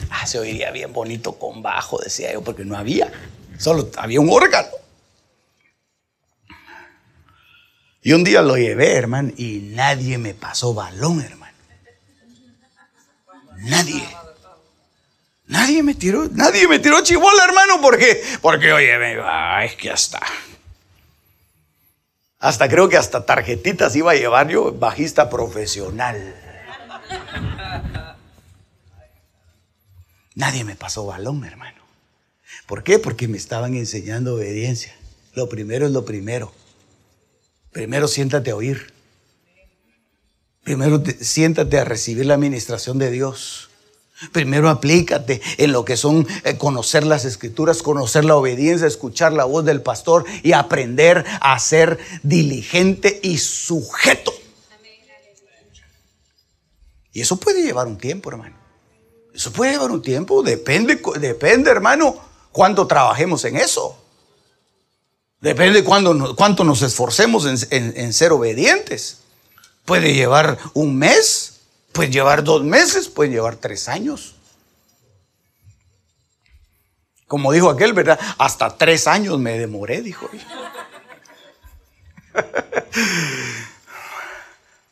ah, se oiría bien bonito con bajo, decía yo, porque no había, solo había un órgano. Y un día lo llevé, hermano, y nadie me pasó balón, hermano. Nadie. Nadie me tiró, nadie me tiró chibola, hermano, porque, porque oye, es que hasta, hasta creo que hasta tarjetitas iba a llevar yo, bajista profesional. Nadie me pasó balón, hermano. ¿Por qué? Porque me estaban enseñando obediencia. Lo primero es lo primero. Primero siéntate a oír. Primero siéntate a recibir la administración de Dios. Primero aplícate en lo que son eh, conocer las escrituras, conocer la obediencia, escuchar la voz del pastor y aprender a ser diligente y sujeto. Y eso puede llevar un tiempo, hermano. Eso puede llevar un tiempo. Depende, depende hermano, cuánto trabajemos en eso. Depende cuánto, cuánto nos esforcemos en, ser obedientes. Puede llevar un mes, puede llevar dos meses, puede llevar tres años. Como dijo aquel, ¿verdad? Hasta tres años me demoré, dijo.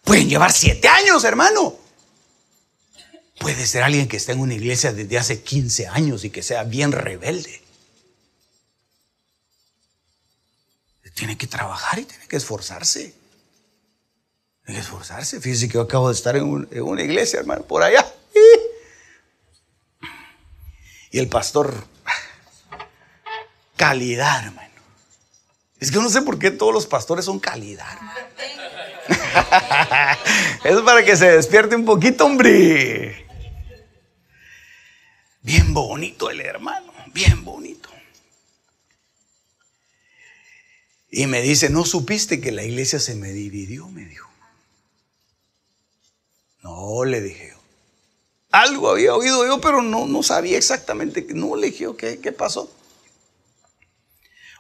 Pueden llevar siete años, hermano. Puede ser alguien que está en una iglesia desde hace 15 años y que sea bien rebelde. Tiene que trabajar y tiene que esforzarse. Tiene que esforzarse. Fíjese que yo acabo de estar en, una iglesia, hermano, por allá. Y el pastor, calidad, hermano. Es que no sé por qué todos los pastores son calidad. es para que se despierte un poquito, hombre. Bien bonito el hermano, bien bonito. Y me dice, ¿no supiste que la iglesia se me dividió? Me dijo. No, le dije yo. Algo había oído yo, pero no, no sabía exactamente. No le dije, ¿qué, ¿qué pasó?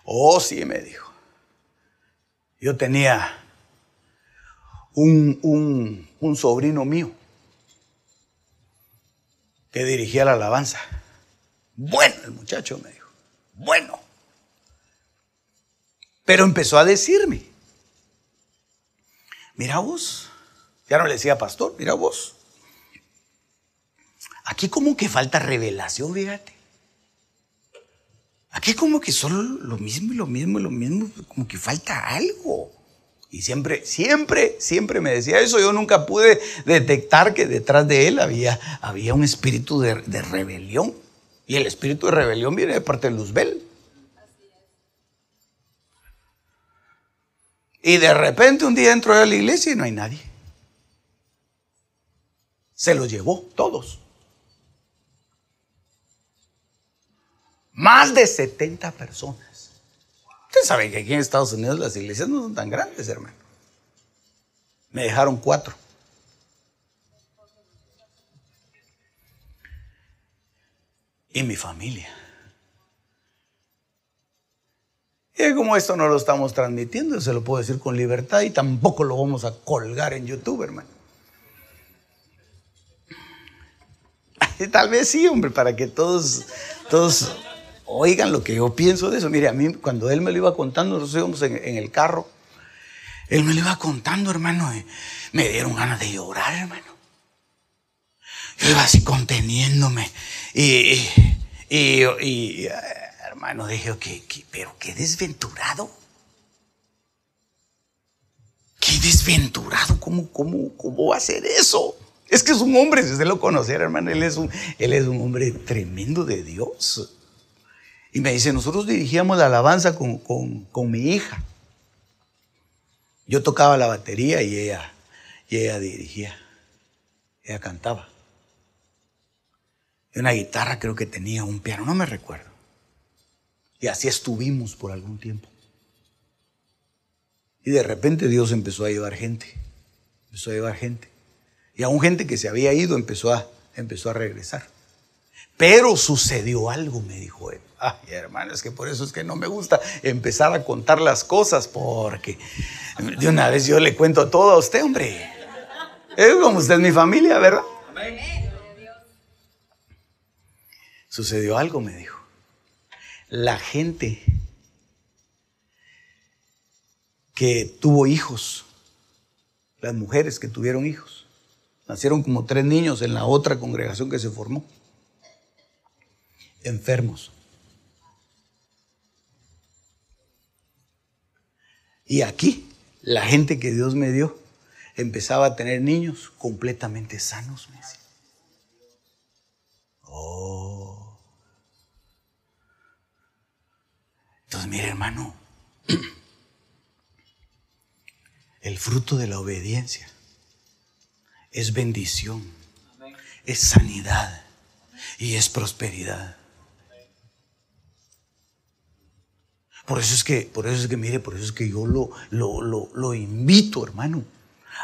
Oh, sí, me dijo. Yo tenía un, un, un sobrino mío que dirigía la alabanza. Bueno, el muchacho me dijo, bueno. Pero empezó a decirme, mira vos, ya no le decía pastor, mira vos. Aquí como que falta revelación, fíjate. Aquí como que solo lo mismo y lo mismo y lo mismo, como que falta algo. Y siempre, siempre, siempre me decía eso. Yo nunca pude detectar que detrás de él había, había un espíritu de, rebelión. Y el espíritu de rebelión viene de parte de Luzbel. Y de repente un día entró a la iglesia y no hay nadie. Se los llevó todos. Más de 70 personas. Ustedes saben que aquí en Estados Unidos las iglesias no son tan grandes, hermano. Me dejaron cuatro. Y mi familia. Y como esto no lo estamos transmitiendo, se lo puedo decir con libertad y tampoco lo vamos a colgar en YouTube, hermano. Tal vez sí, hombre, para que todos, todos oigan lo que yo pienso de eso. Mire, a mí cuando él me lo iba contando, nosotros íbamos en, el carro, él me lo iba contando, hermano, me dieron ganas de llorar, hermano. Yo iba así conteniéndome y, y, hermano, dije, ¿qué, pero qué desventurado. Qué desventurado, ¿cómo, cómo, cómo va a ser eso? Es que es un hombre, si usted lo conocer, hermano, él es un, él es un hombre tremendo de Dios. Y me dice, nosotros dirigíamos la alabanza con, con, mi hija. Yo tocaba la batería y ella, y ella dirigía. Ella cantaba. Y una guitarra creo que tenía, un piano, no me recuerdo. Y así estuvimos por algún tiempo. Y de repente Dios empezó a llevar gente. Empezó a llevar gente. Y aún gente que se había ido empezó a, empezó a regresar. Pero sucedió algo, me dijo él. Ay, hermano, es que por eso es que no me gusta empezar a contar las cosas, porque de una vez yo le cuento todo a usted, hombre. Es como usted es mi familia, ¿verdad? Sucedió algo, me dijo. La gente que tuvo hijos, las mujeres que tuvieron hijos, Nacieron como tres niños en la otra congregación que se formó. Enfermos. Y aquí, la gente que Dios me dio empezaba a tener niños completamente sanos. Oh. Entonces, mire, hermano, el fruto de la obediencia es bendición, es sanidad y es prosperidad. Por eso es que, por eso es que, mire, por eso es que yo lo, lo, invito, hermano,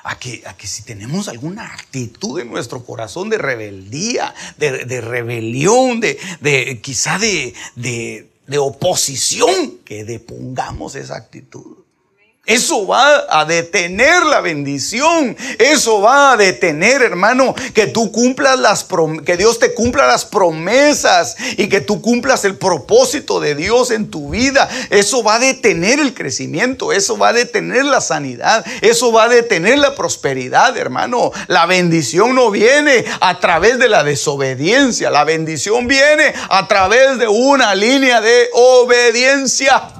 a que, a que si tenemos alguna actitud en nuestro corazón de rebeldía, de, rebelión, de, de quizá de, de oposición, que depongamos esa actitud. Eso va a detener la bendición. Eso va a detener, hermano, que tú cumplas las que Dios te cumpla las promesas y que tú cumplas el propósito de Dios en tu vida. Eso va a detener el crecimiento, eso va a detener la sanidad, eso va a detener la prosperidad, hermano. La bendición no viene a través de la desobediencia, la bendición viene a través de una línea de obediencia.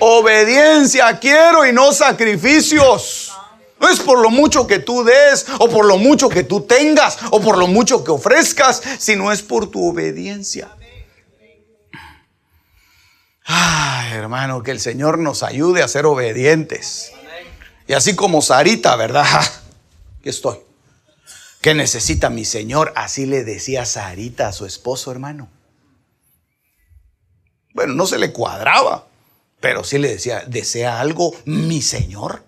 Obediencia quiero y no sacrificios. No es por lo mucho que tú des o por lo mucho que tú tengas o por lo mucho que ofrezcas, sino es por tu obediencia. Ay, hermano, que el Señor nos ayude a ser obedientes. Y así como Sarita, ¿verdad? Aquí estoy. ¿Qué necesita mi Señor? Así le decía Sarita a su esposo, hermano. Bueno, no se le cuadraba. Pero sí le decía, ¿desea algo mi Señor?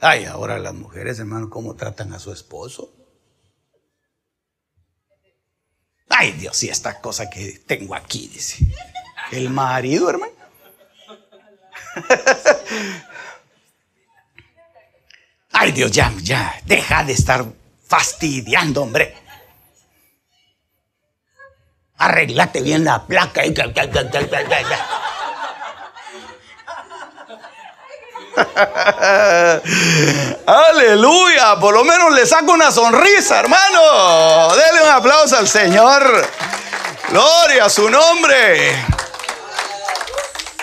Ay, ahora las mujeres, hermano, ¿cómo tratan a su esposo? Ay, Dios, y esta cosa que tengo aquí, dice. El marido, hermano. Ay, Dios, ya, ya, deja de estar fastidiando, hombre arreglate bien la placa. Aleluya, por lo menos le saco una sonrisa, hermano. Dele un aplauso al Señor. Gloria a su nombre.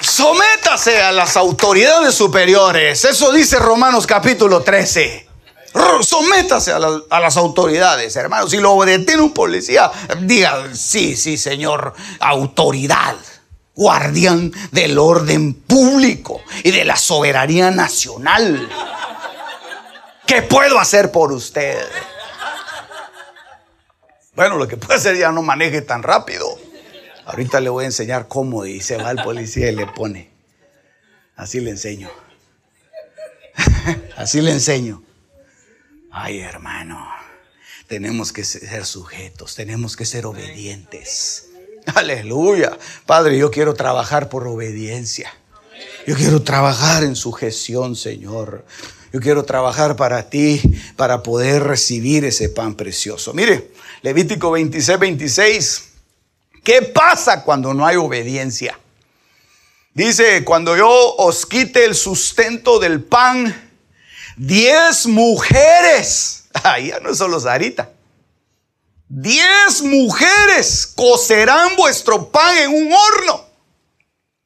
Sométase a las autoridades superiores. Eso dice Romanos capítulo 13. Sométase a, las autoridades, hermano. Si lo detiene un policía, diga, sí, sí, señor, autoridad, guardián del orden público y de la soberanía nacional. ¿Qué puedo hacer por usted? Bueno, lo que puede hacer ya no maneje tan rápido. Ahorita le voy a enseñar cómo y se va el policía y le pone. Así le enseño. Así le enseño. Ay, hermano, tenemos que ser sujetos, tenemos que ser obedientes. Aleluya. Padre, yo quiero trabajar por obediencia. Yo quiero trabajar en sujeción, Señor. Yo quiero trabajar para ti, para poder recibir ese pan precioso. Mire, Levítico 26, 26. ¿Qué pasa cuando no hay obediencia? Dice, cuando yo os quite el sustento del pan, diez mujeres, ahí ya no es solo Sarita, diez mujeres cocerán vuestro pan en un horno.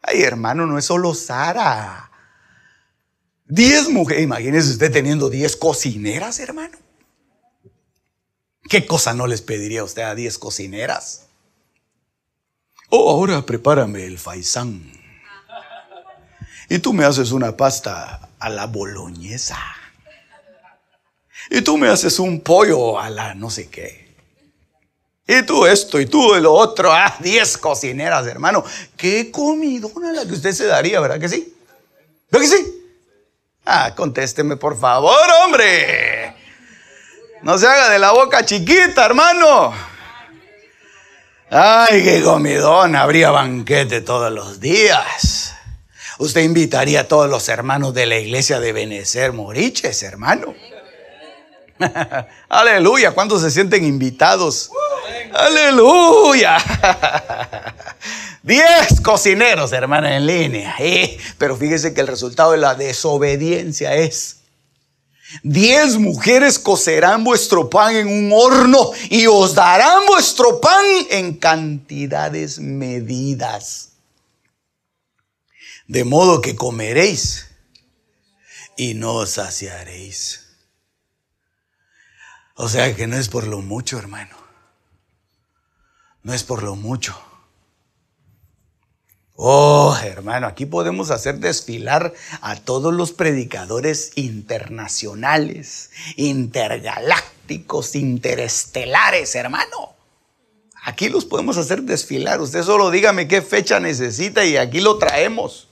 Ay, hermano, no es solo Sara. Diez mujeres, imagínese usted teniendo diez cocineras, hermano. ¿Qué cosa no les pediría usted a diez cocineras? Oh, ahora prepárame el faisán. Y tú me haces una pasta a la boloñesa. Y tú me haces un pollo a la no sé qué. Y tú esto y tú lo otro. Ah, diez cocineras, hermano. Qué comidona la que usted se daría, ¿verdad que sí? ¿Verdad que sí? Ah, contésteme por favor, hombre. No se haga de la boca chiquita, hermano. Ay, qué comidón. Habría banquete todos los días. Usted invitaría a todos los hermanos de la iglesia de Benecer Moriches, hermano. Aleluya. ¿Cuántos se sienten invitados? Aleluya. Diez cocineros, hermano, en línea. Eh, pero fíjese que el resultado de la desobediencia es Diez mujeres cocerán vuestro pan en un horno y os darán vuestro pan en cantidades medidas. De modo que comeréis y no os saciaréis. O sea que no es por lo mucho, hermano. No es por lo mucho. Oh, hermano, aquí podemos hacer desfilar a todos los predicadores internacionales, intergalácticos, interestelares, hermano. Aquí los podemos hacer desfilar. Usted solo dígame qué fecha necesita y aquí lo traemos.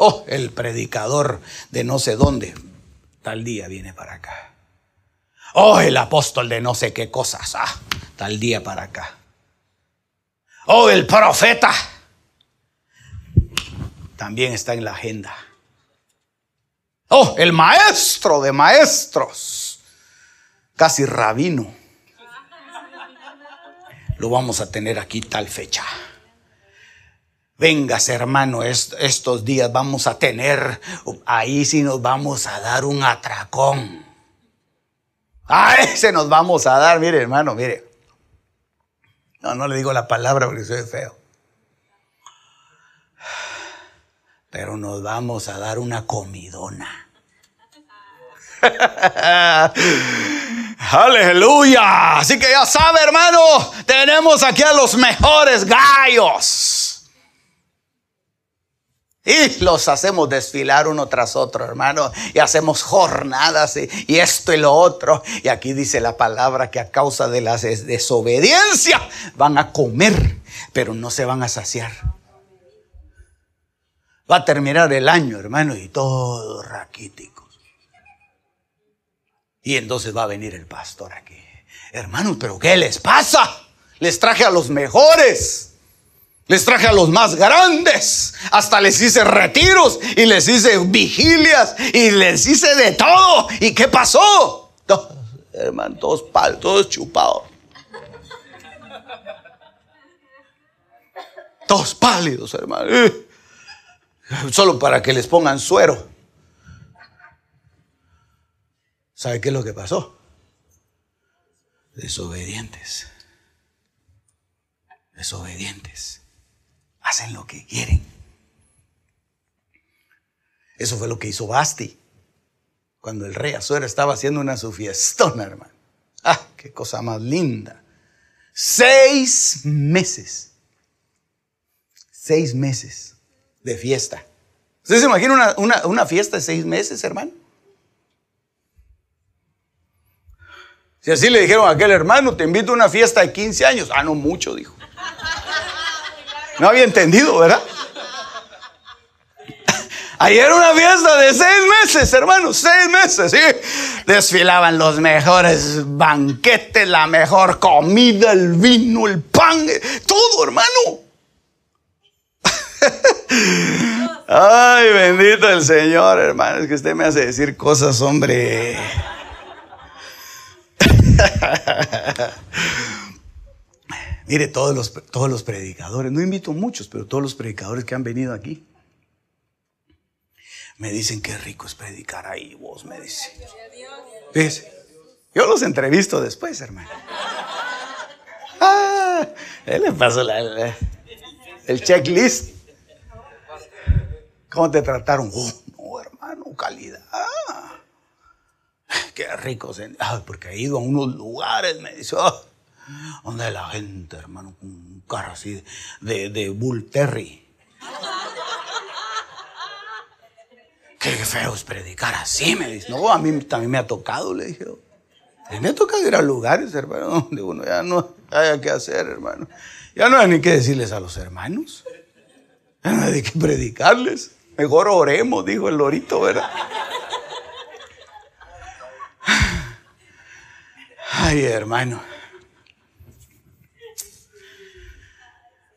Oh, el predicador de no sé dónde, tal día viene para acá. Oh, el apóstol de no sé qué cosas, ah, tal día para acá. Oh, el profeta. También está en la agenda. Oh, el maestro de maestros. Casi rabino. Lo vamos a tener aquí tal fecha. Vengas, hermano, estos días vamos a tener, ahí sí nos vamos a dar un atracón. Ahí se nos vamos a dar, mire, hermano, mire. No, no le digo la palabra porque soy feo. Pero nos vamos a dar una comidona. Aleluya. Así que ya sabe, hermano, tenemos aquí a los mejores gallos. Y los hacemos desfilar uno tras otro, hermano. Y hacemos jornadas y, esto y lo otro. Y aquí dice la palabra que a causa de la desobediencia van a comer, pero no se van a saciar. Va a terminar el año, hermano, y todos raquíticos. Y entonces va a venir el pastor aquí. Hermanos, pero ¿qué les pasa? Les traje a los mejores. Les traje a los más grandes. Hasta les hice retiros y les hice vigilias y les hice de todo. ¿Y qué pasó? hermano, todos palos, todos chupados. Todos pálidos, hermano. Eh. Solo para que les pongan suero. ¿Sabe qué es lo que pasó? Desobedientes. Desobedientes hacen lo que quieren. Eso fue lo que hizo Basti cuando el rey Azuero estaba haciendo una su fiestona, hermano. Ah, qué cosa más linda. Seis meses. Seis meses de fiesta. ¿Usted se imagina una, una fiesta de seis meses, hermano? Si así le dijeron a aquel hermano, te invito a una fiesta de 15 años. Ah, no mucho, dijo. No había entendido, ¿verdad? Ayer una fiesta de seis meses, hermano, seis meses, ¿sí? Desfilaban los mejores banquetes, la mejor comida, el vino, el pan, todo, hermano. Ay, bendito el Señor, hermano. Es que usted me hace decir cosas, hombre. Mire, todos los, todos los predicadores, no invito muchos, pero todos los predicadores que han venido aquí, me dicen qué rico es predicar ahí, vos me dice. Fíjese, yo los entrevisto después, hermano. Ah, él le pasó el checklist. ¿Cómo te trataron? Oh, no, hermano, calidad. Qué rico. Ah, porque he ido a unos lugares, me dice, oh, donde la gente, hermano, con un carro así de, de Bull Terry. Qué feo es predicar así, me dice. No, a mí también me ha tocado, le dije. Me ha tocado ir a lugares, hermano, donde uno ya no haya que hacer, hermano. Ya no hay ni que decirles a los hermanos. Ya no hay que predicarles. Mejor oremos, dijo el lorito, ¿verdad? Ay, hermano.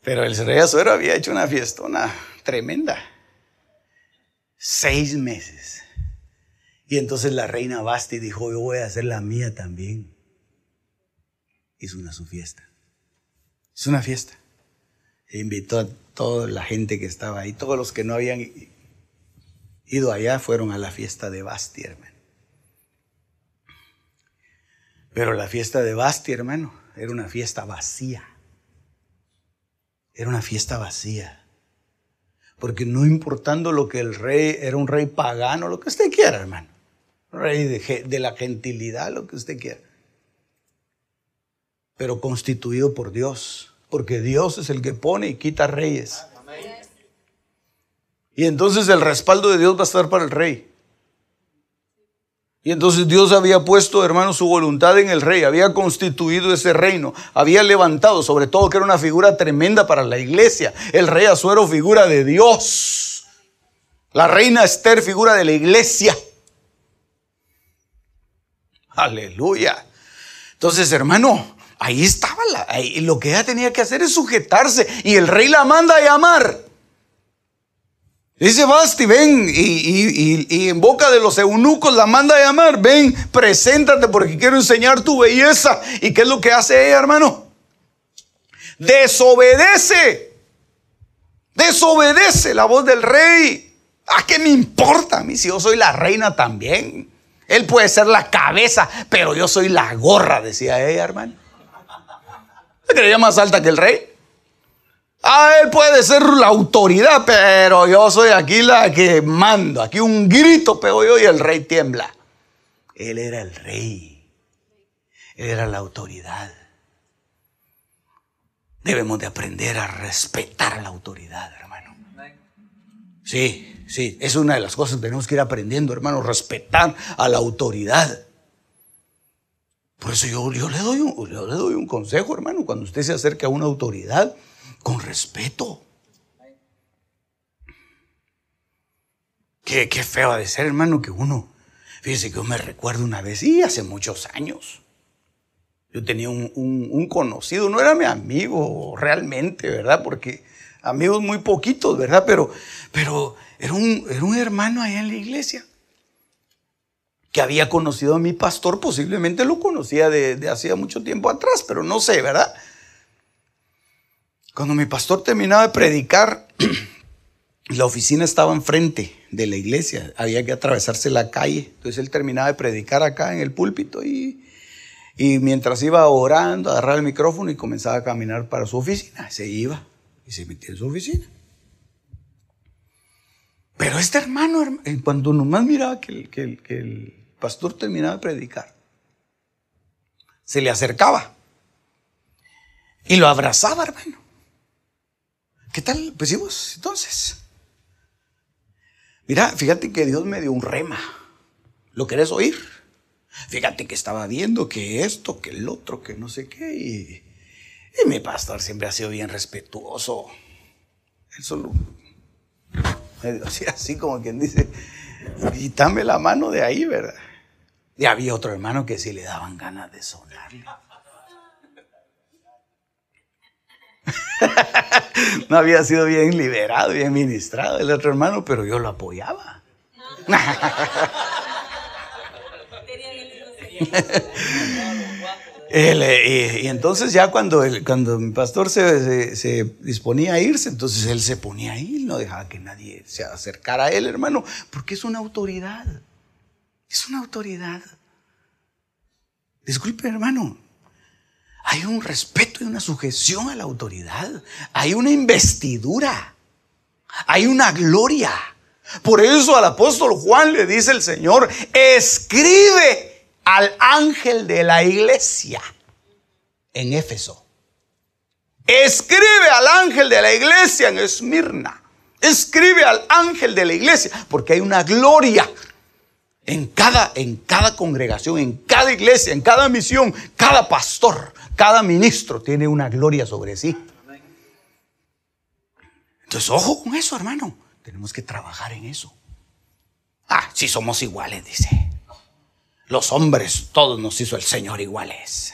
Pero el rey Azuero había hecho una fiestona tremenda. Seis meses. Y entonces la reina Basti dijo, yo voy a hacer la mía también. Hizo una su fiesta. Es una fiesta. E invitó a toda la gente que estaba ahí, todos los que no habían ido allá fueron a la fiesta de Basti, hermano. Pero la fiesta de Basti, hermano, era una fiesta vacía. Era una fiesta vacía. Porque no importando lo que el rey, era un rey pagano, lo que usted quiera, hermano. Rey de, de la gentilidad, lo que usted quiera. Pero constituido por Dios. Porque Dios es el que pone y quita reyes. Y entonces el respaldo de Dios va a estar para el rey. Y entonces Dios había puesto, hermano, su voluntad en el rey, había constituido ese reino, había levantado, sobre todo que era una figura tremenda para la iglesia. El rey Azuero, figura de Dios. La reina Esther, figura de la iglesia. Aleluya. Entonces, hermano, ahí estaba la, lo que ella tenía que hacer es sujetarse y el rey la manda a llamar. Dice Basti, ven, y, en boca de los eunucos la manda a llamar, ven, preséntate porque quiero enseñar tu belleza. ¿Y qué es lo que hace ella, hermano? Desobedece, desobedece la voz del rey. ¿A qué me importa a mí si yo soy la reina también? Él puede ser la cabeza, pero yo soy la gorra, decía ella, hermano. ¿Se creía más alta que el rey? Ah, él puede ser la autoridad, pero yo soy aquí la que mando. Aquí un grito pego yo y el rey tiembla. Él era el rey. Él era la autoridad. Debemos de aprender a respetar a la autoridad, hermano. Sí, sí, es una de las cosas que tenemos que ir aprendiendo, hermano, respetar a la autoridad. Por eso yo, yo, le doy un, yo le doy un consejo, hermano, cuando usted se acerque a una autoridad, con respeto. Qué, qué feo de ser, hermano, que uno, fíjese que yo me recuerdo una vez, y hace muchos años, yo tenía un, conocido, no era mi amigo realmente, ¿verdad? Porque amigos muy poquitos, ¿verdad? Pero, pero era, un, era un hermano allá en la iglesia que había conocido a mi pastor, posiblemente lo conocía de, de hacía mucho tiempo atrás, pero no sé, ¿verdad? Cuando mi pastor terminaba de predicar, la oficina estaba enfrente de la iglesia, había que atravesarse la calle. Entonces él terminaba de predicar acá en el púlpito y, y mientras iba orando, agarraba el micrófono y comenzaba a caminar para su oficina. Se iba y se metía en su oficina. Pero este hermano, cuando nomás miraba que que el pastor terminaba de predicar, se le acercaba y lo abrazaba, hermano. ¿Qué tal? Pues vos, entonces. Mira, fíjate que Dios me dio un rema. ¿Lo querés oír? Fíjate que estaba viendo que esto, que el otro, que no sé qué. Y, mi pastor siempre ha sido bien respetuoso. Él solo Así, así como quien dice, quítame la mano de ahí, ¿verdad? Y había otro hermano que sí le daban ganas de sonarle. no había sido bien liberado, bien ministrado el otro hermano, pero yo lo apoyaba. Eh, y, entonces ya cuando, cuando mi pastor se, disponía a irse, entonces él se ponía ahí, no dejaba que nadie se acercara a él, hermano, porque es una autoridad. Es una autoridad. Disculpe, hermano. Hay un respeto y una sujeción a la autoridad. Hay una investidura. Hay una gloria. Por eso al apóstol Juan le dice el Señor, escribe al ángel de la iglesia en Éfeso. Escribe al ángel de la iglesia en Esmirna. Escribe al ángel de la iglesia porque hay una gloria en cada, en cada congregación, en cada iglesia, en cada misión, cada pastor, cada ministro tiene una gloria sobre sí. Entonces, ojo con eso, hermano. Tenemos que trabajar en eso. Ah, si somos iguales, dice. Los hombres, todos nos hizo el Señor iguales.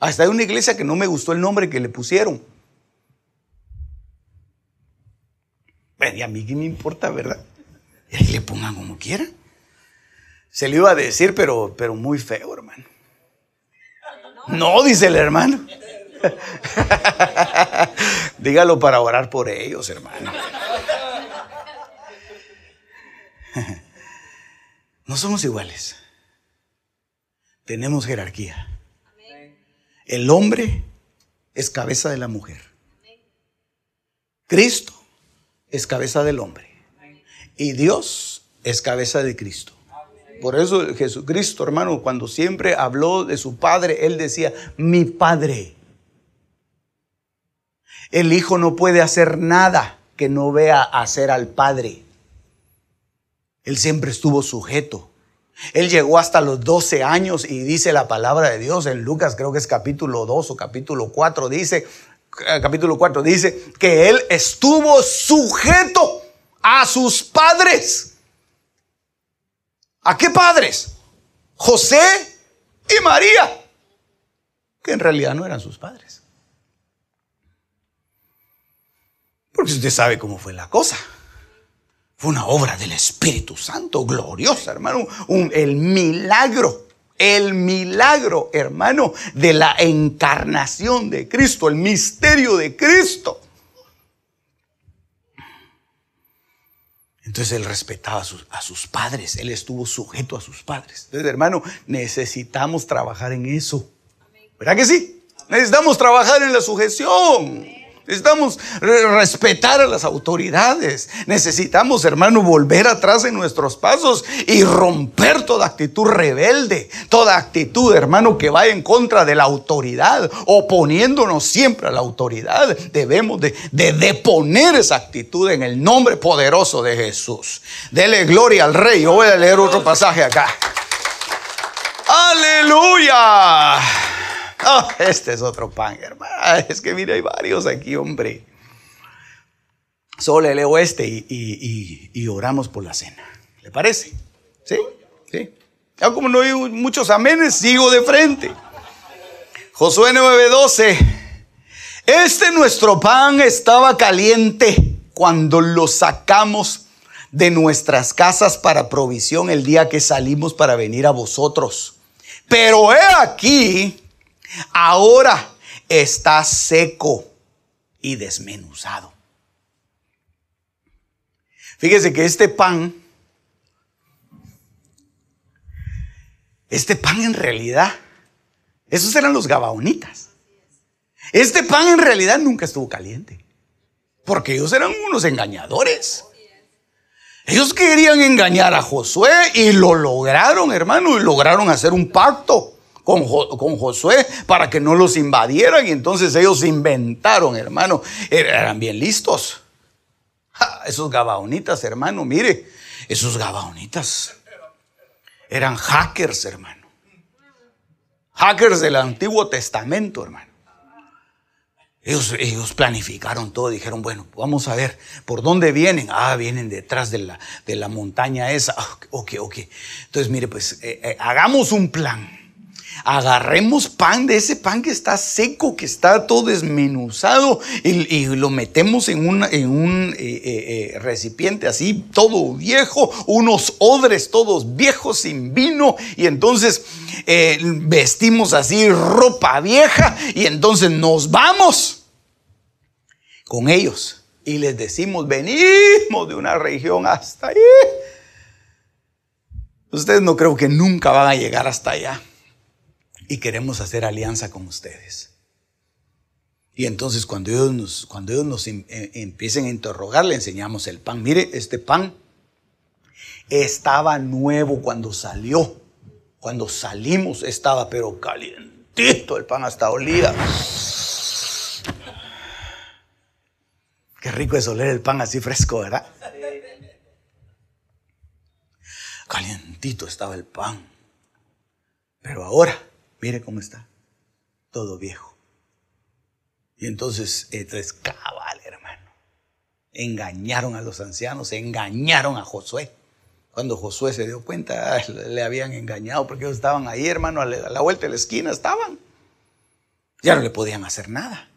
Hasta hay una iglesia que no me gustó el nombre que le pusieron. Y a mí qué me importa, ¿verdad? Y ahí le pongan como quieran. Se le iba a decir, pero, pero muy feo, hermano. No, dice el hermano. Dígalo para orar por ellos, hermano. No somos iguales. Tenemos jerarquía. El hombre es cabeza de la mujer. Cristo es cabeza del hombre. Y Dios es cabeza de Cristo. Por eso Jesucristo, hermano, cuando siempre habló de su Padre, Él decía, mi Padre. El Hijo no puede hacer nada que no vea hacer al Padre. Él siempre estuvo sujeto. Él llegó hasta los 12 años y dice la palabra de Dios en Lucas, creo que es capítulo 2 o capítulo 4, dice, eh, capítulo 4, dice que él estuvo sujeto a sus padres. ¿A qué padres? José y María, que en realidad no eran sus padres. Porque usted sabe cómo fue la cosa. Fue una obra del Espíritu Santo, gloriosa, hermano. el milagro, el milagro, hermano, de la encarnación de Cristo, el misterio de Cristo. Entonces él respetaba a sus, padres, él estuvo sujeto a sus padres. Entonces, hermano, necesitamos trabajar en eso. ¿Verdad que sí? Necesitamos trabajar en la sujeción. Necesitamos respetar a las autoridades. Necesitamos, hermano, volver atrás en nuestros pasos y romper toda actitud rebelde, toda actitud, hermano, que vaya en contra de la autoridad, oponiéndonos siempre a la autoridad. Debemos de, de deponer esa actitud en el nombre poderoso de Jesús. Dele gloria al Rey. Yo voy a leer otro pasaje acá. Aleluya. Oh, este es otro pan, hermano. Es que mira, hay varios aquí, hombre. Solo le leo este y, oramos por la cena. ¿Le parece? ¿Sí? ¿Sí? Ya como no hay muchos amenes, sigo de frente. Josué 9:12. Este nuestro pan estaba caliente cuando lo sacamos de nuestras casas para provisión el día que salimos para venir a vosotros. Pero he aquí Ahora está seco y desmenuzado. Fíjese que este pan, este pan en realidad, esos eran los gabaonitas. Este pan en realidad nunca estuvo caliente, porque ellos eran unos engañadores. Ellos querían engañar a Josué y lo lograron, hermano, y lograron hacer un pacto con, Josué para que no los invadieran. Y entonces ellos inventaron, hermano. Er, eran bien listos. esos gabaonitas, hermano, mire, esos gabaonitas eran hackers, hermano. Hackers del Antiguo Testamento, hermano. Ellos, ellos, planificaron todo, dijeron, bueno, vamos a ver, ¿por dónde vienen? Ah, vienen detrás de la, de la montaña esa. Ah, ok, ok. Entonces, mire, pues eh, eh, hagamos un plan agarremos pan de ese pan que está seco, que está todo desmenuzado y, lo metemos en, en un eh, eh, eh, recipiente así, todo viejo, unos odres todos viejos sin vino y entonces vestimos así ropa vieja y entonces nos vamos con ellos y les decimos, venimos de una región hasta ahí. Ustedes no creo que nunca van a llegar hasta allá y queremos hacer alianza con ustedes. Y entonces cuando ellos nos, cuando ellos nos em, em, empiecen a interrogar, le enseñamos el pan. Mire, este pan estaba nuevo cuando salió. Cuando salimos estaba pero calientito, el pan hasta olía. Qué rico es oler el pan así fresco, ¿verdad? Calientito estaba el pan. Pero ahora Mire cómo está. Todo viejo. Y entonces, entonces cabal, hermano. Engañaron a los ancianos, engañaron a Josué. Cuando Josué se dio cuenta, le habían engañado porque ellos estaban ahí, hermano, a la vuelta de la esquina estaban. Ya no le podían hacer nada.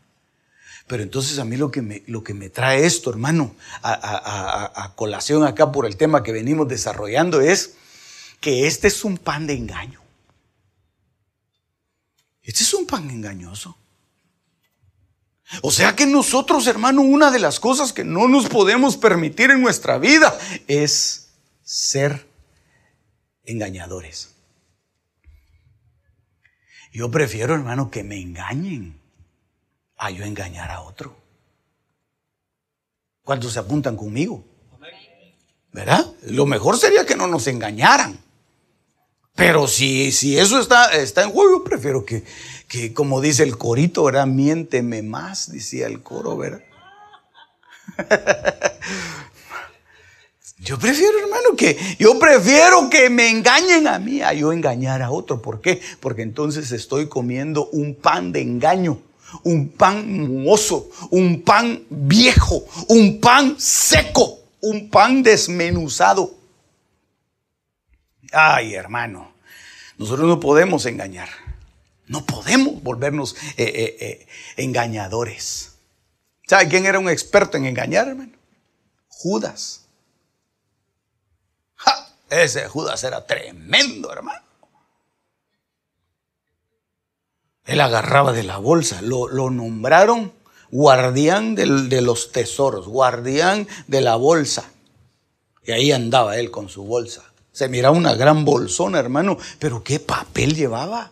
Pero entonces a mí lo que me, lo que me trae esto, hermano, a, a colación acá por el tema que venimos desarrollando es que este es un pan de engaño. Este es un pan engañoso. O sea que nosotros, hermano, una de las cosas que no nos podemos permitir en nuestra vida es ser engañadores. Yo prefiero, hermano, que me engañen a yo engañar a otro. ¿Cuántos se apuntan conmigo? ¿Verdad? Lo mejor sería que no nos engañaran. Pero si, si eso está, está en juego, prefiero que, que, como dice el corito, ¿verdad? Miénteme más, decía el coro, ¿verdad? Yo prefiero, hermano, que yo prefiero que me engañen a mí a yo engañar a otro. ¿Por qué? Porque entonces estoy comiendo un pan de engaño, un pan mozo, un pan viejo, un pan seco, un pan desmenuzado. Ay, hermano, nosotros no podemos engañar. No podemos volvernos eh, eh, eh, engañadores. ¿Sabe quién era un experto en engañar, hermano? Judas. Ese Judas era tremendo, hermano. Él agarraba de la bolsa, lo, nombraron guardián de los tesoros, guardián de la bolsa. Y ahí andaba él con su bolsa. Se miraba una gran bolsona, hermano, pero ¿qué papel llevaba?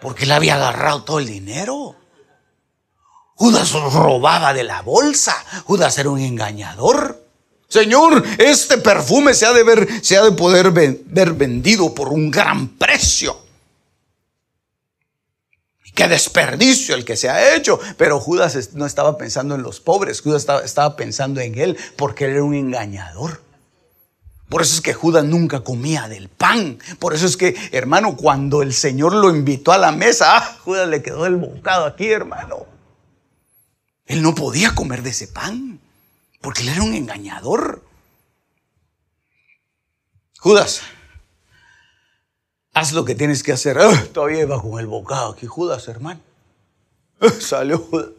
Porque le había agarrado todo el dinero. Judas robaba de la bolsa. Judas era un engañador. Señor, este perfume se ha de ver, se ha de poder ver vendido por un gran precio. Qué desperdicio el que se ha hecho. Pero Judas no estaba pensando en los pobres, Judas estaba, estaba pensando en él porque él era un engañador. Por eso es que Judas nunca comía del pan. Por eso es que, hermano, cuando el Señor lo invitó a la mesa, ah, Judas le quedó el bocado aquí, hermano. Él no podía comer de ese pan, porque él era un engañador. Judas, haz lo que tienes que hacer. Ah, todavía iba con el bocado aquí, Judas, hermano. Ah, salió Judas.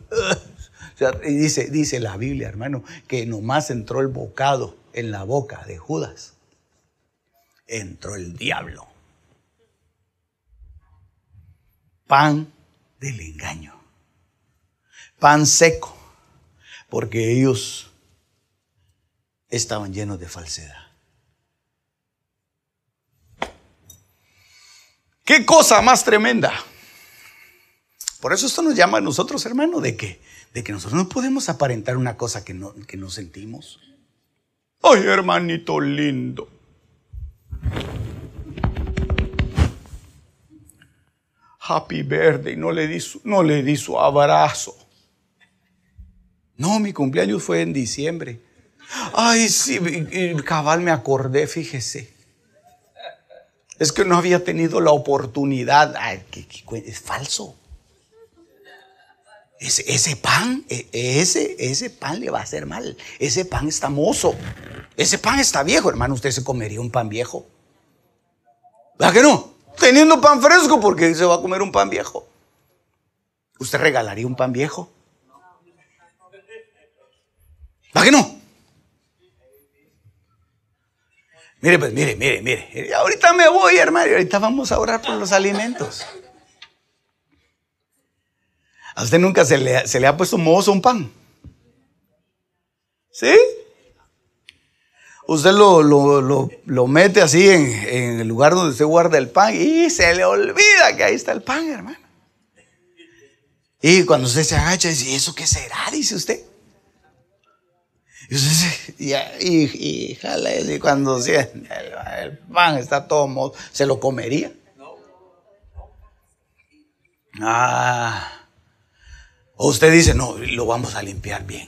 y dice, dice la Biblia, hermano, que nomás entró el bocado en la boca de Judas entró el diablo. Pan del engaño. Pan seco. Porque ellos estaban llenos de falsedad. ¿Qué cosa más tremenda? Por eso esto nos llama a nosotros, hermano, de que, de que nosotros no podemos aparentar una cosa que no, que no sentimos. Ay, hermanito lindo. Happy birthday, no le di su, no le di su abrazo. No, mi cumpleaños fue en diciembre. Ay, sí, cabal me acordé, fíjese. Es que no había tenido la oportunidad. Ay, es falso. Ese, pan, e, ese, ese pan le va a hacer mal. Ese pan está mozo. Ese pan está viejo, hermano. Usted se comería un pan viejo. ¿Verdad que no? Teniendo pan fresco, porque se va a comer un pan viejo. ¿Usted regalaría un pan viejo? ¿Para qué no? Mire, pues, mire, mire, mire. Ahorita me voy, hermano. Ahorita vamos a orar por los alimentos. ¿A usted nunca se le, se le ha puesto mozo un pan? ¿Sí? Usted lo, lo, mete así en, en, el lugar donde usted guarda el pan y se le olvida que ahí está el pan, hermano. Y cuando usted se agacha, dice, ¿y eso qué será? Dice usted. Y, y, y, jala, y cuando el, el, pan está todo mozo, ¿se lo comería? Ah. O usted dice, no, lo vamos a limpiar bien.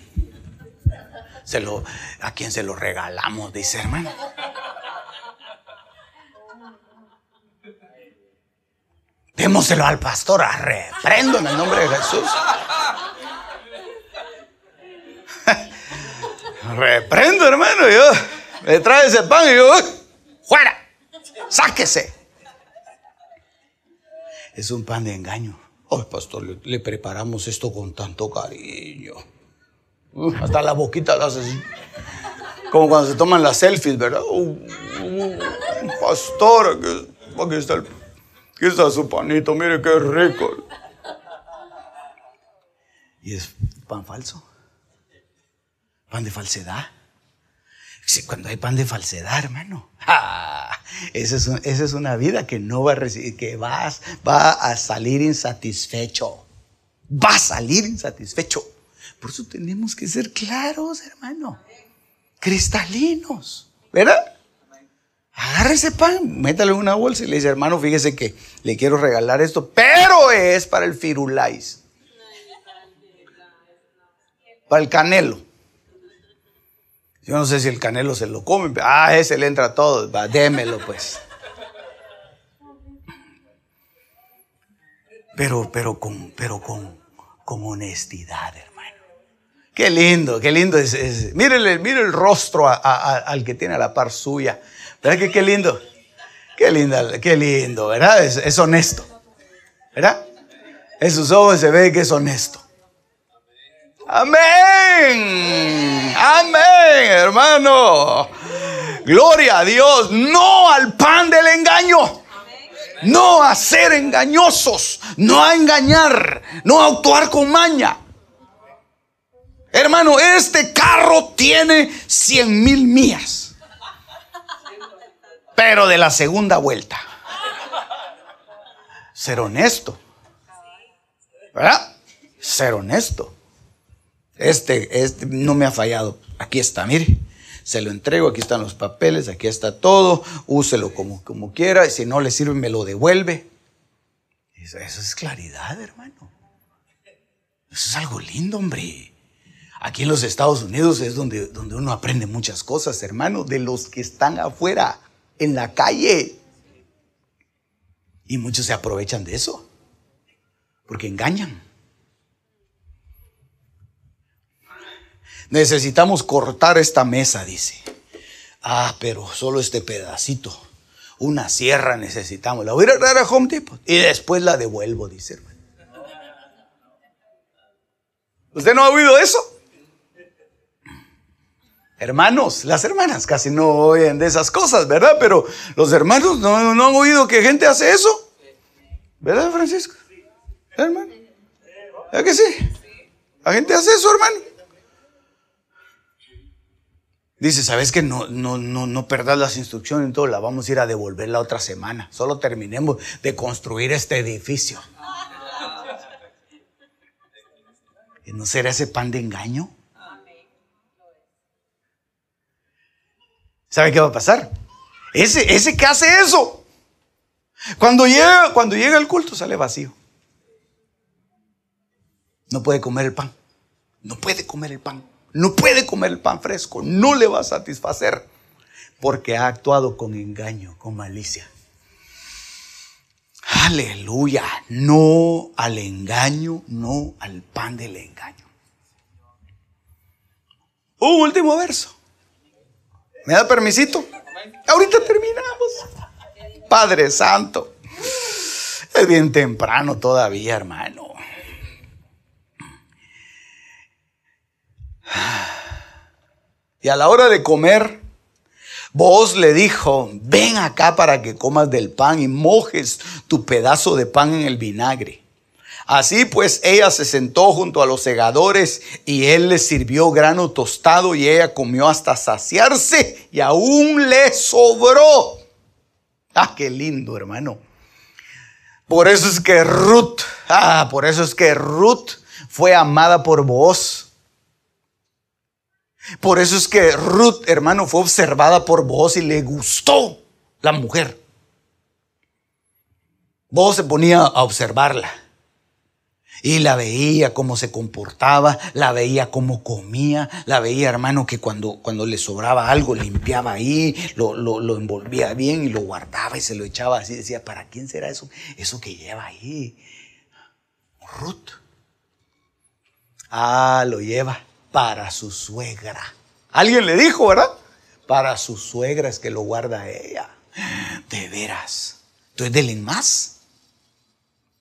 Se lo, ¿A quién se lo regalamos? Dice hermano. Démoselo al pastor, reprendo en el nombre de Jesús. Reprendo, hermano. Yo me trae ese pan y yo, fuera, sáquese. Es un pan de engaño. Oh, pastor, le, preparamos esto con tanto cariño. hasta la boquita la hace así. Como cuando se toman las selfies, ¿verdad? Uh, uh, pastor, aquí, está el, aquí está su panito, mire qué rico. Y es pan falso. Pan de falsedad. Sí, cuando hay pan de falsedad, hermano. Esa, es, una vida que no va a recibir, que va a salir insatisfecho. Va a salir insatisfecho. Por eso tenemos que ser claros, hermano. Cristalinos. ¿Verdad? Agarra ese pan, métale en una bolsa y le dice, hermano, fíjese que le quiero regalar esto, pero es para el firulais. Para el canelo. Yo no sé si el canelo se lo come. Ah, ese le entra todo. Démelo pues. Pero, pero con, pero con, con honestidad, hermano. Qué lindo, qué lindo es. mire el rostro al que tiene a la par suya. ¿Verdad que qué lindo? Qué lindo, qué lindo, ¿verdad? Es, es honesto. ¿Verdad? En sus ojos se ve que es honesto. Amén. Amén, hermano. Gloria a Dios. No al pan del engaño. No a ser engañosos. No a engañar. No a actuar con maña. Hermano, este carro tiene 100 mil millas. Pero de la segunda vuelta. Ser honesto. ¿Verdad? Ser honesto. Este, este no me ha fallado. Aquí está, mire. Se lo entrego, aquí están los papeles, aquí está todo. Úselo como, como quiera. Y si no le sirve, me lo devuelve. Eso, es claridad, hermano. Eso es algo lindo, hombre. Aquí en los Estados Unidos es donde, donde uno aprende muchas cosas, hermano, de los que están afuera, en la calle. Y muchos se aprovechan de eso, porque engañan. Necesitamos cortar esta mesa, dice. Ah, pero solo este pedacito. Una sierra necesitamos. La voy a traer a Home Depot y después la devuelvo, dice hermano. ¿Usted no ha oído eso? Hermanos, las hermanas casi no oyen de esas cosas, ¿verdad? Pero los hermanos no, han oído que gente hace eso. ¿Verdad, Francisco? Hermano. ¿Ya que sí? La gente hace eso, hermano. Dice, ¿sabes que no, no, no, no perdas las instrucciones? todo la vamos a ir a devolver la otra semana. Solo terminemos de construir este edificio. ¿Y no será ese pan de engaño? ¿Sabe qué va a pasar? Ese, ese que hace eso, cuando llega, cuando llega el culto sale vacío. No puede comer el pan. No puede comer el pan. No puede comer el pan fresco, no le va a satisfacer, porque ha actuado con engaño, con malicia. Aleluya. No al engaño, no al pan del engaño. Un último verso. ¿Me da permisito? Ahorita terminamos. Padre Santo. Es bien temprano todavía, hermano. Y a la hora de comer, vos le dijo, ven acá para que comas del pan y mojes tu pedazo de pan en el vinagre. Así pues ella se sentó junto a los segadores y él le sirvió grano tostado y ella comió hasta saciarse y aún le sobró. Ah, qué lindo hermano. Por eso es que Ruth, ah, por eso es que Ruth fue amada por vos. Por eso es que Ruth, hermano, fue observada por vos y le gustó la mujer. Vos se ponía a observarla. Y la veía cómo se comportaba, la veía cómo comía, la veía, hermano, que cuando, cuando le sobraba algo limpiaba ahí, lo, lo, lo, envolvía bien y lo guardaba y se lo echaba así. Decía, ¿para quién será eso? Eso que lleva ahí. Ruth. Ah, lo lleva para su suegra. Alguien le dijo, ¿verdad? Para su suegra es que lo guarda ella. De veras. Entonces denle más.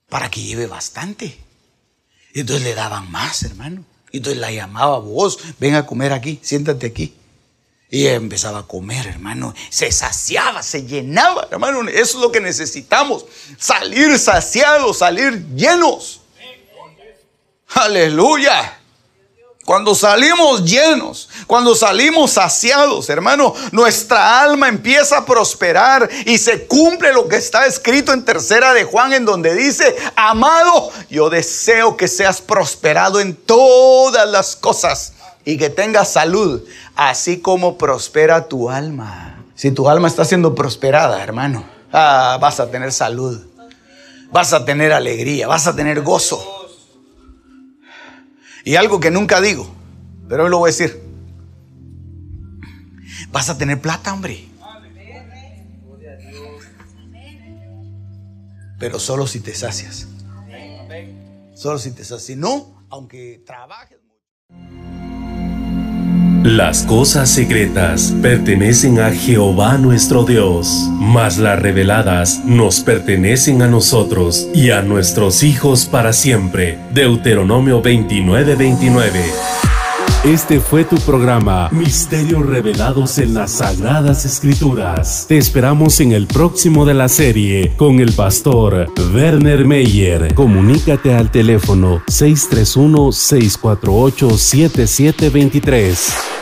Para que lleve bastante. Entonces le daban más, hermano. Entonces la llamaba vos, ven a comer aquí, siéntate aquí. Y empezaba a comer, hermano. Se saciaba, se llenaba, hermano. Eso es lo que necesitamos. Salir saciados, salir llenos. Aleluya. Cuando salimos llenos, cuando salimos saciados, hermano, nuestra alma empieza a prosperar y se cumple lo que está escrito en tercera de Juan en donde dice, amado, yo deseo que seas prosperado en todas las cosas y que tengas salud, así como prospera tu alma. Si tu alma está siendo prosperada, hermano, ah, vas a tener salud, vas a tener alegría, vas a tener gozo. Y algo que nunca digo, pero hoy lo voy a decir. Vas a tener plata, hombre. Pero solo si te sacias. Solo si te sacias. Si no, aunque trabajes. Las cosas secretas pertenecen a Jehová nuestro Dios, mas las reveladas nos pertenecen a nosotros y a nuestros hijos para siempre. Deuteronomio 29:29. Este fue tu programa Misterios revelados en las Sagradas Escrituras. Te esperamos en el próximo de la serie con el pastor Werner Meyer. Comunícate al teléfono 631 648 7723.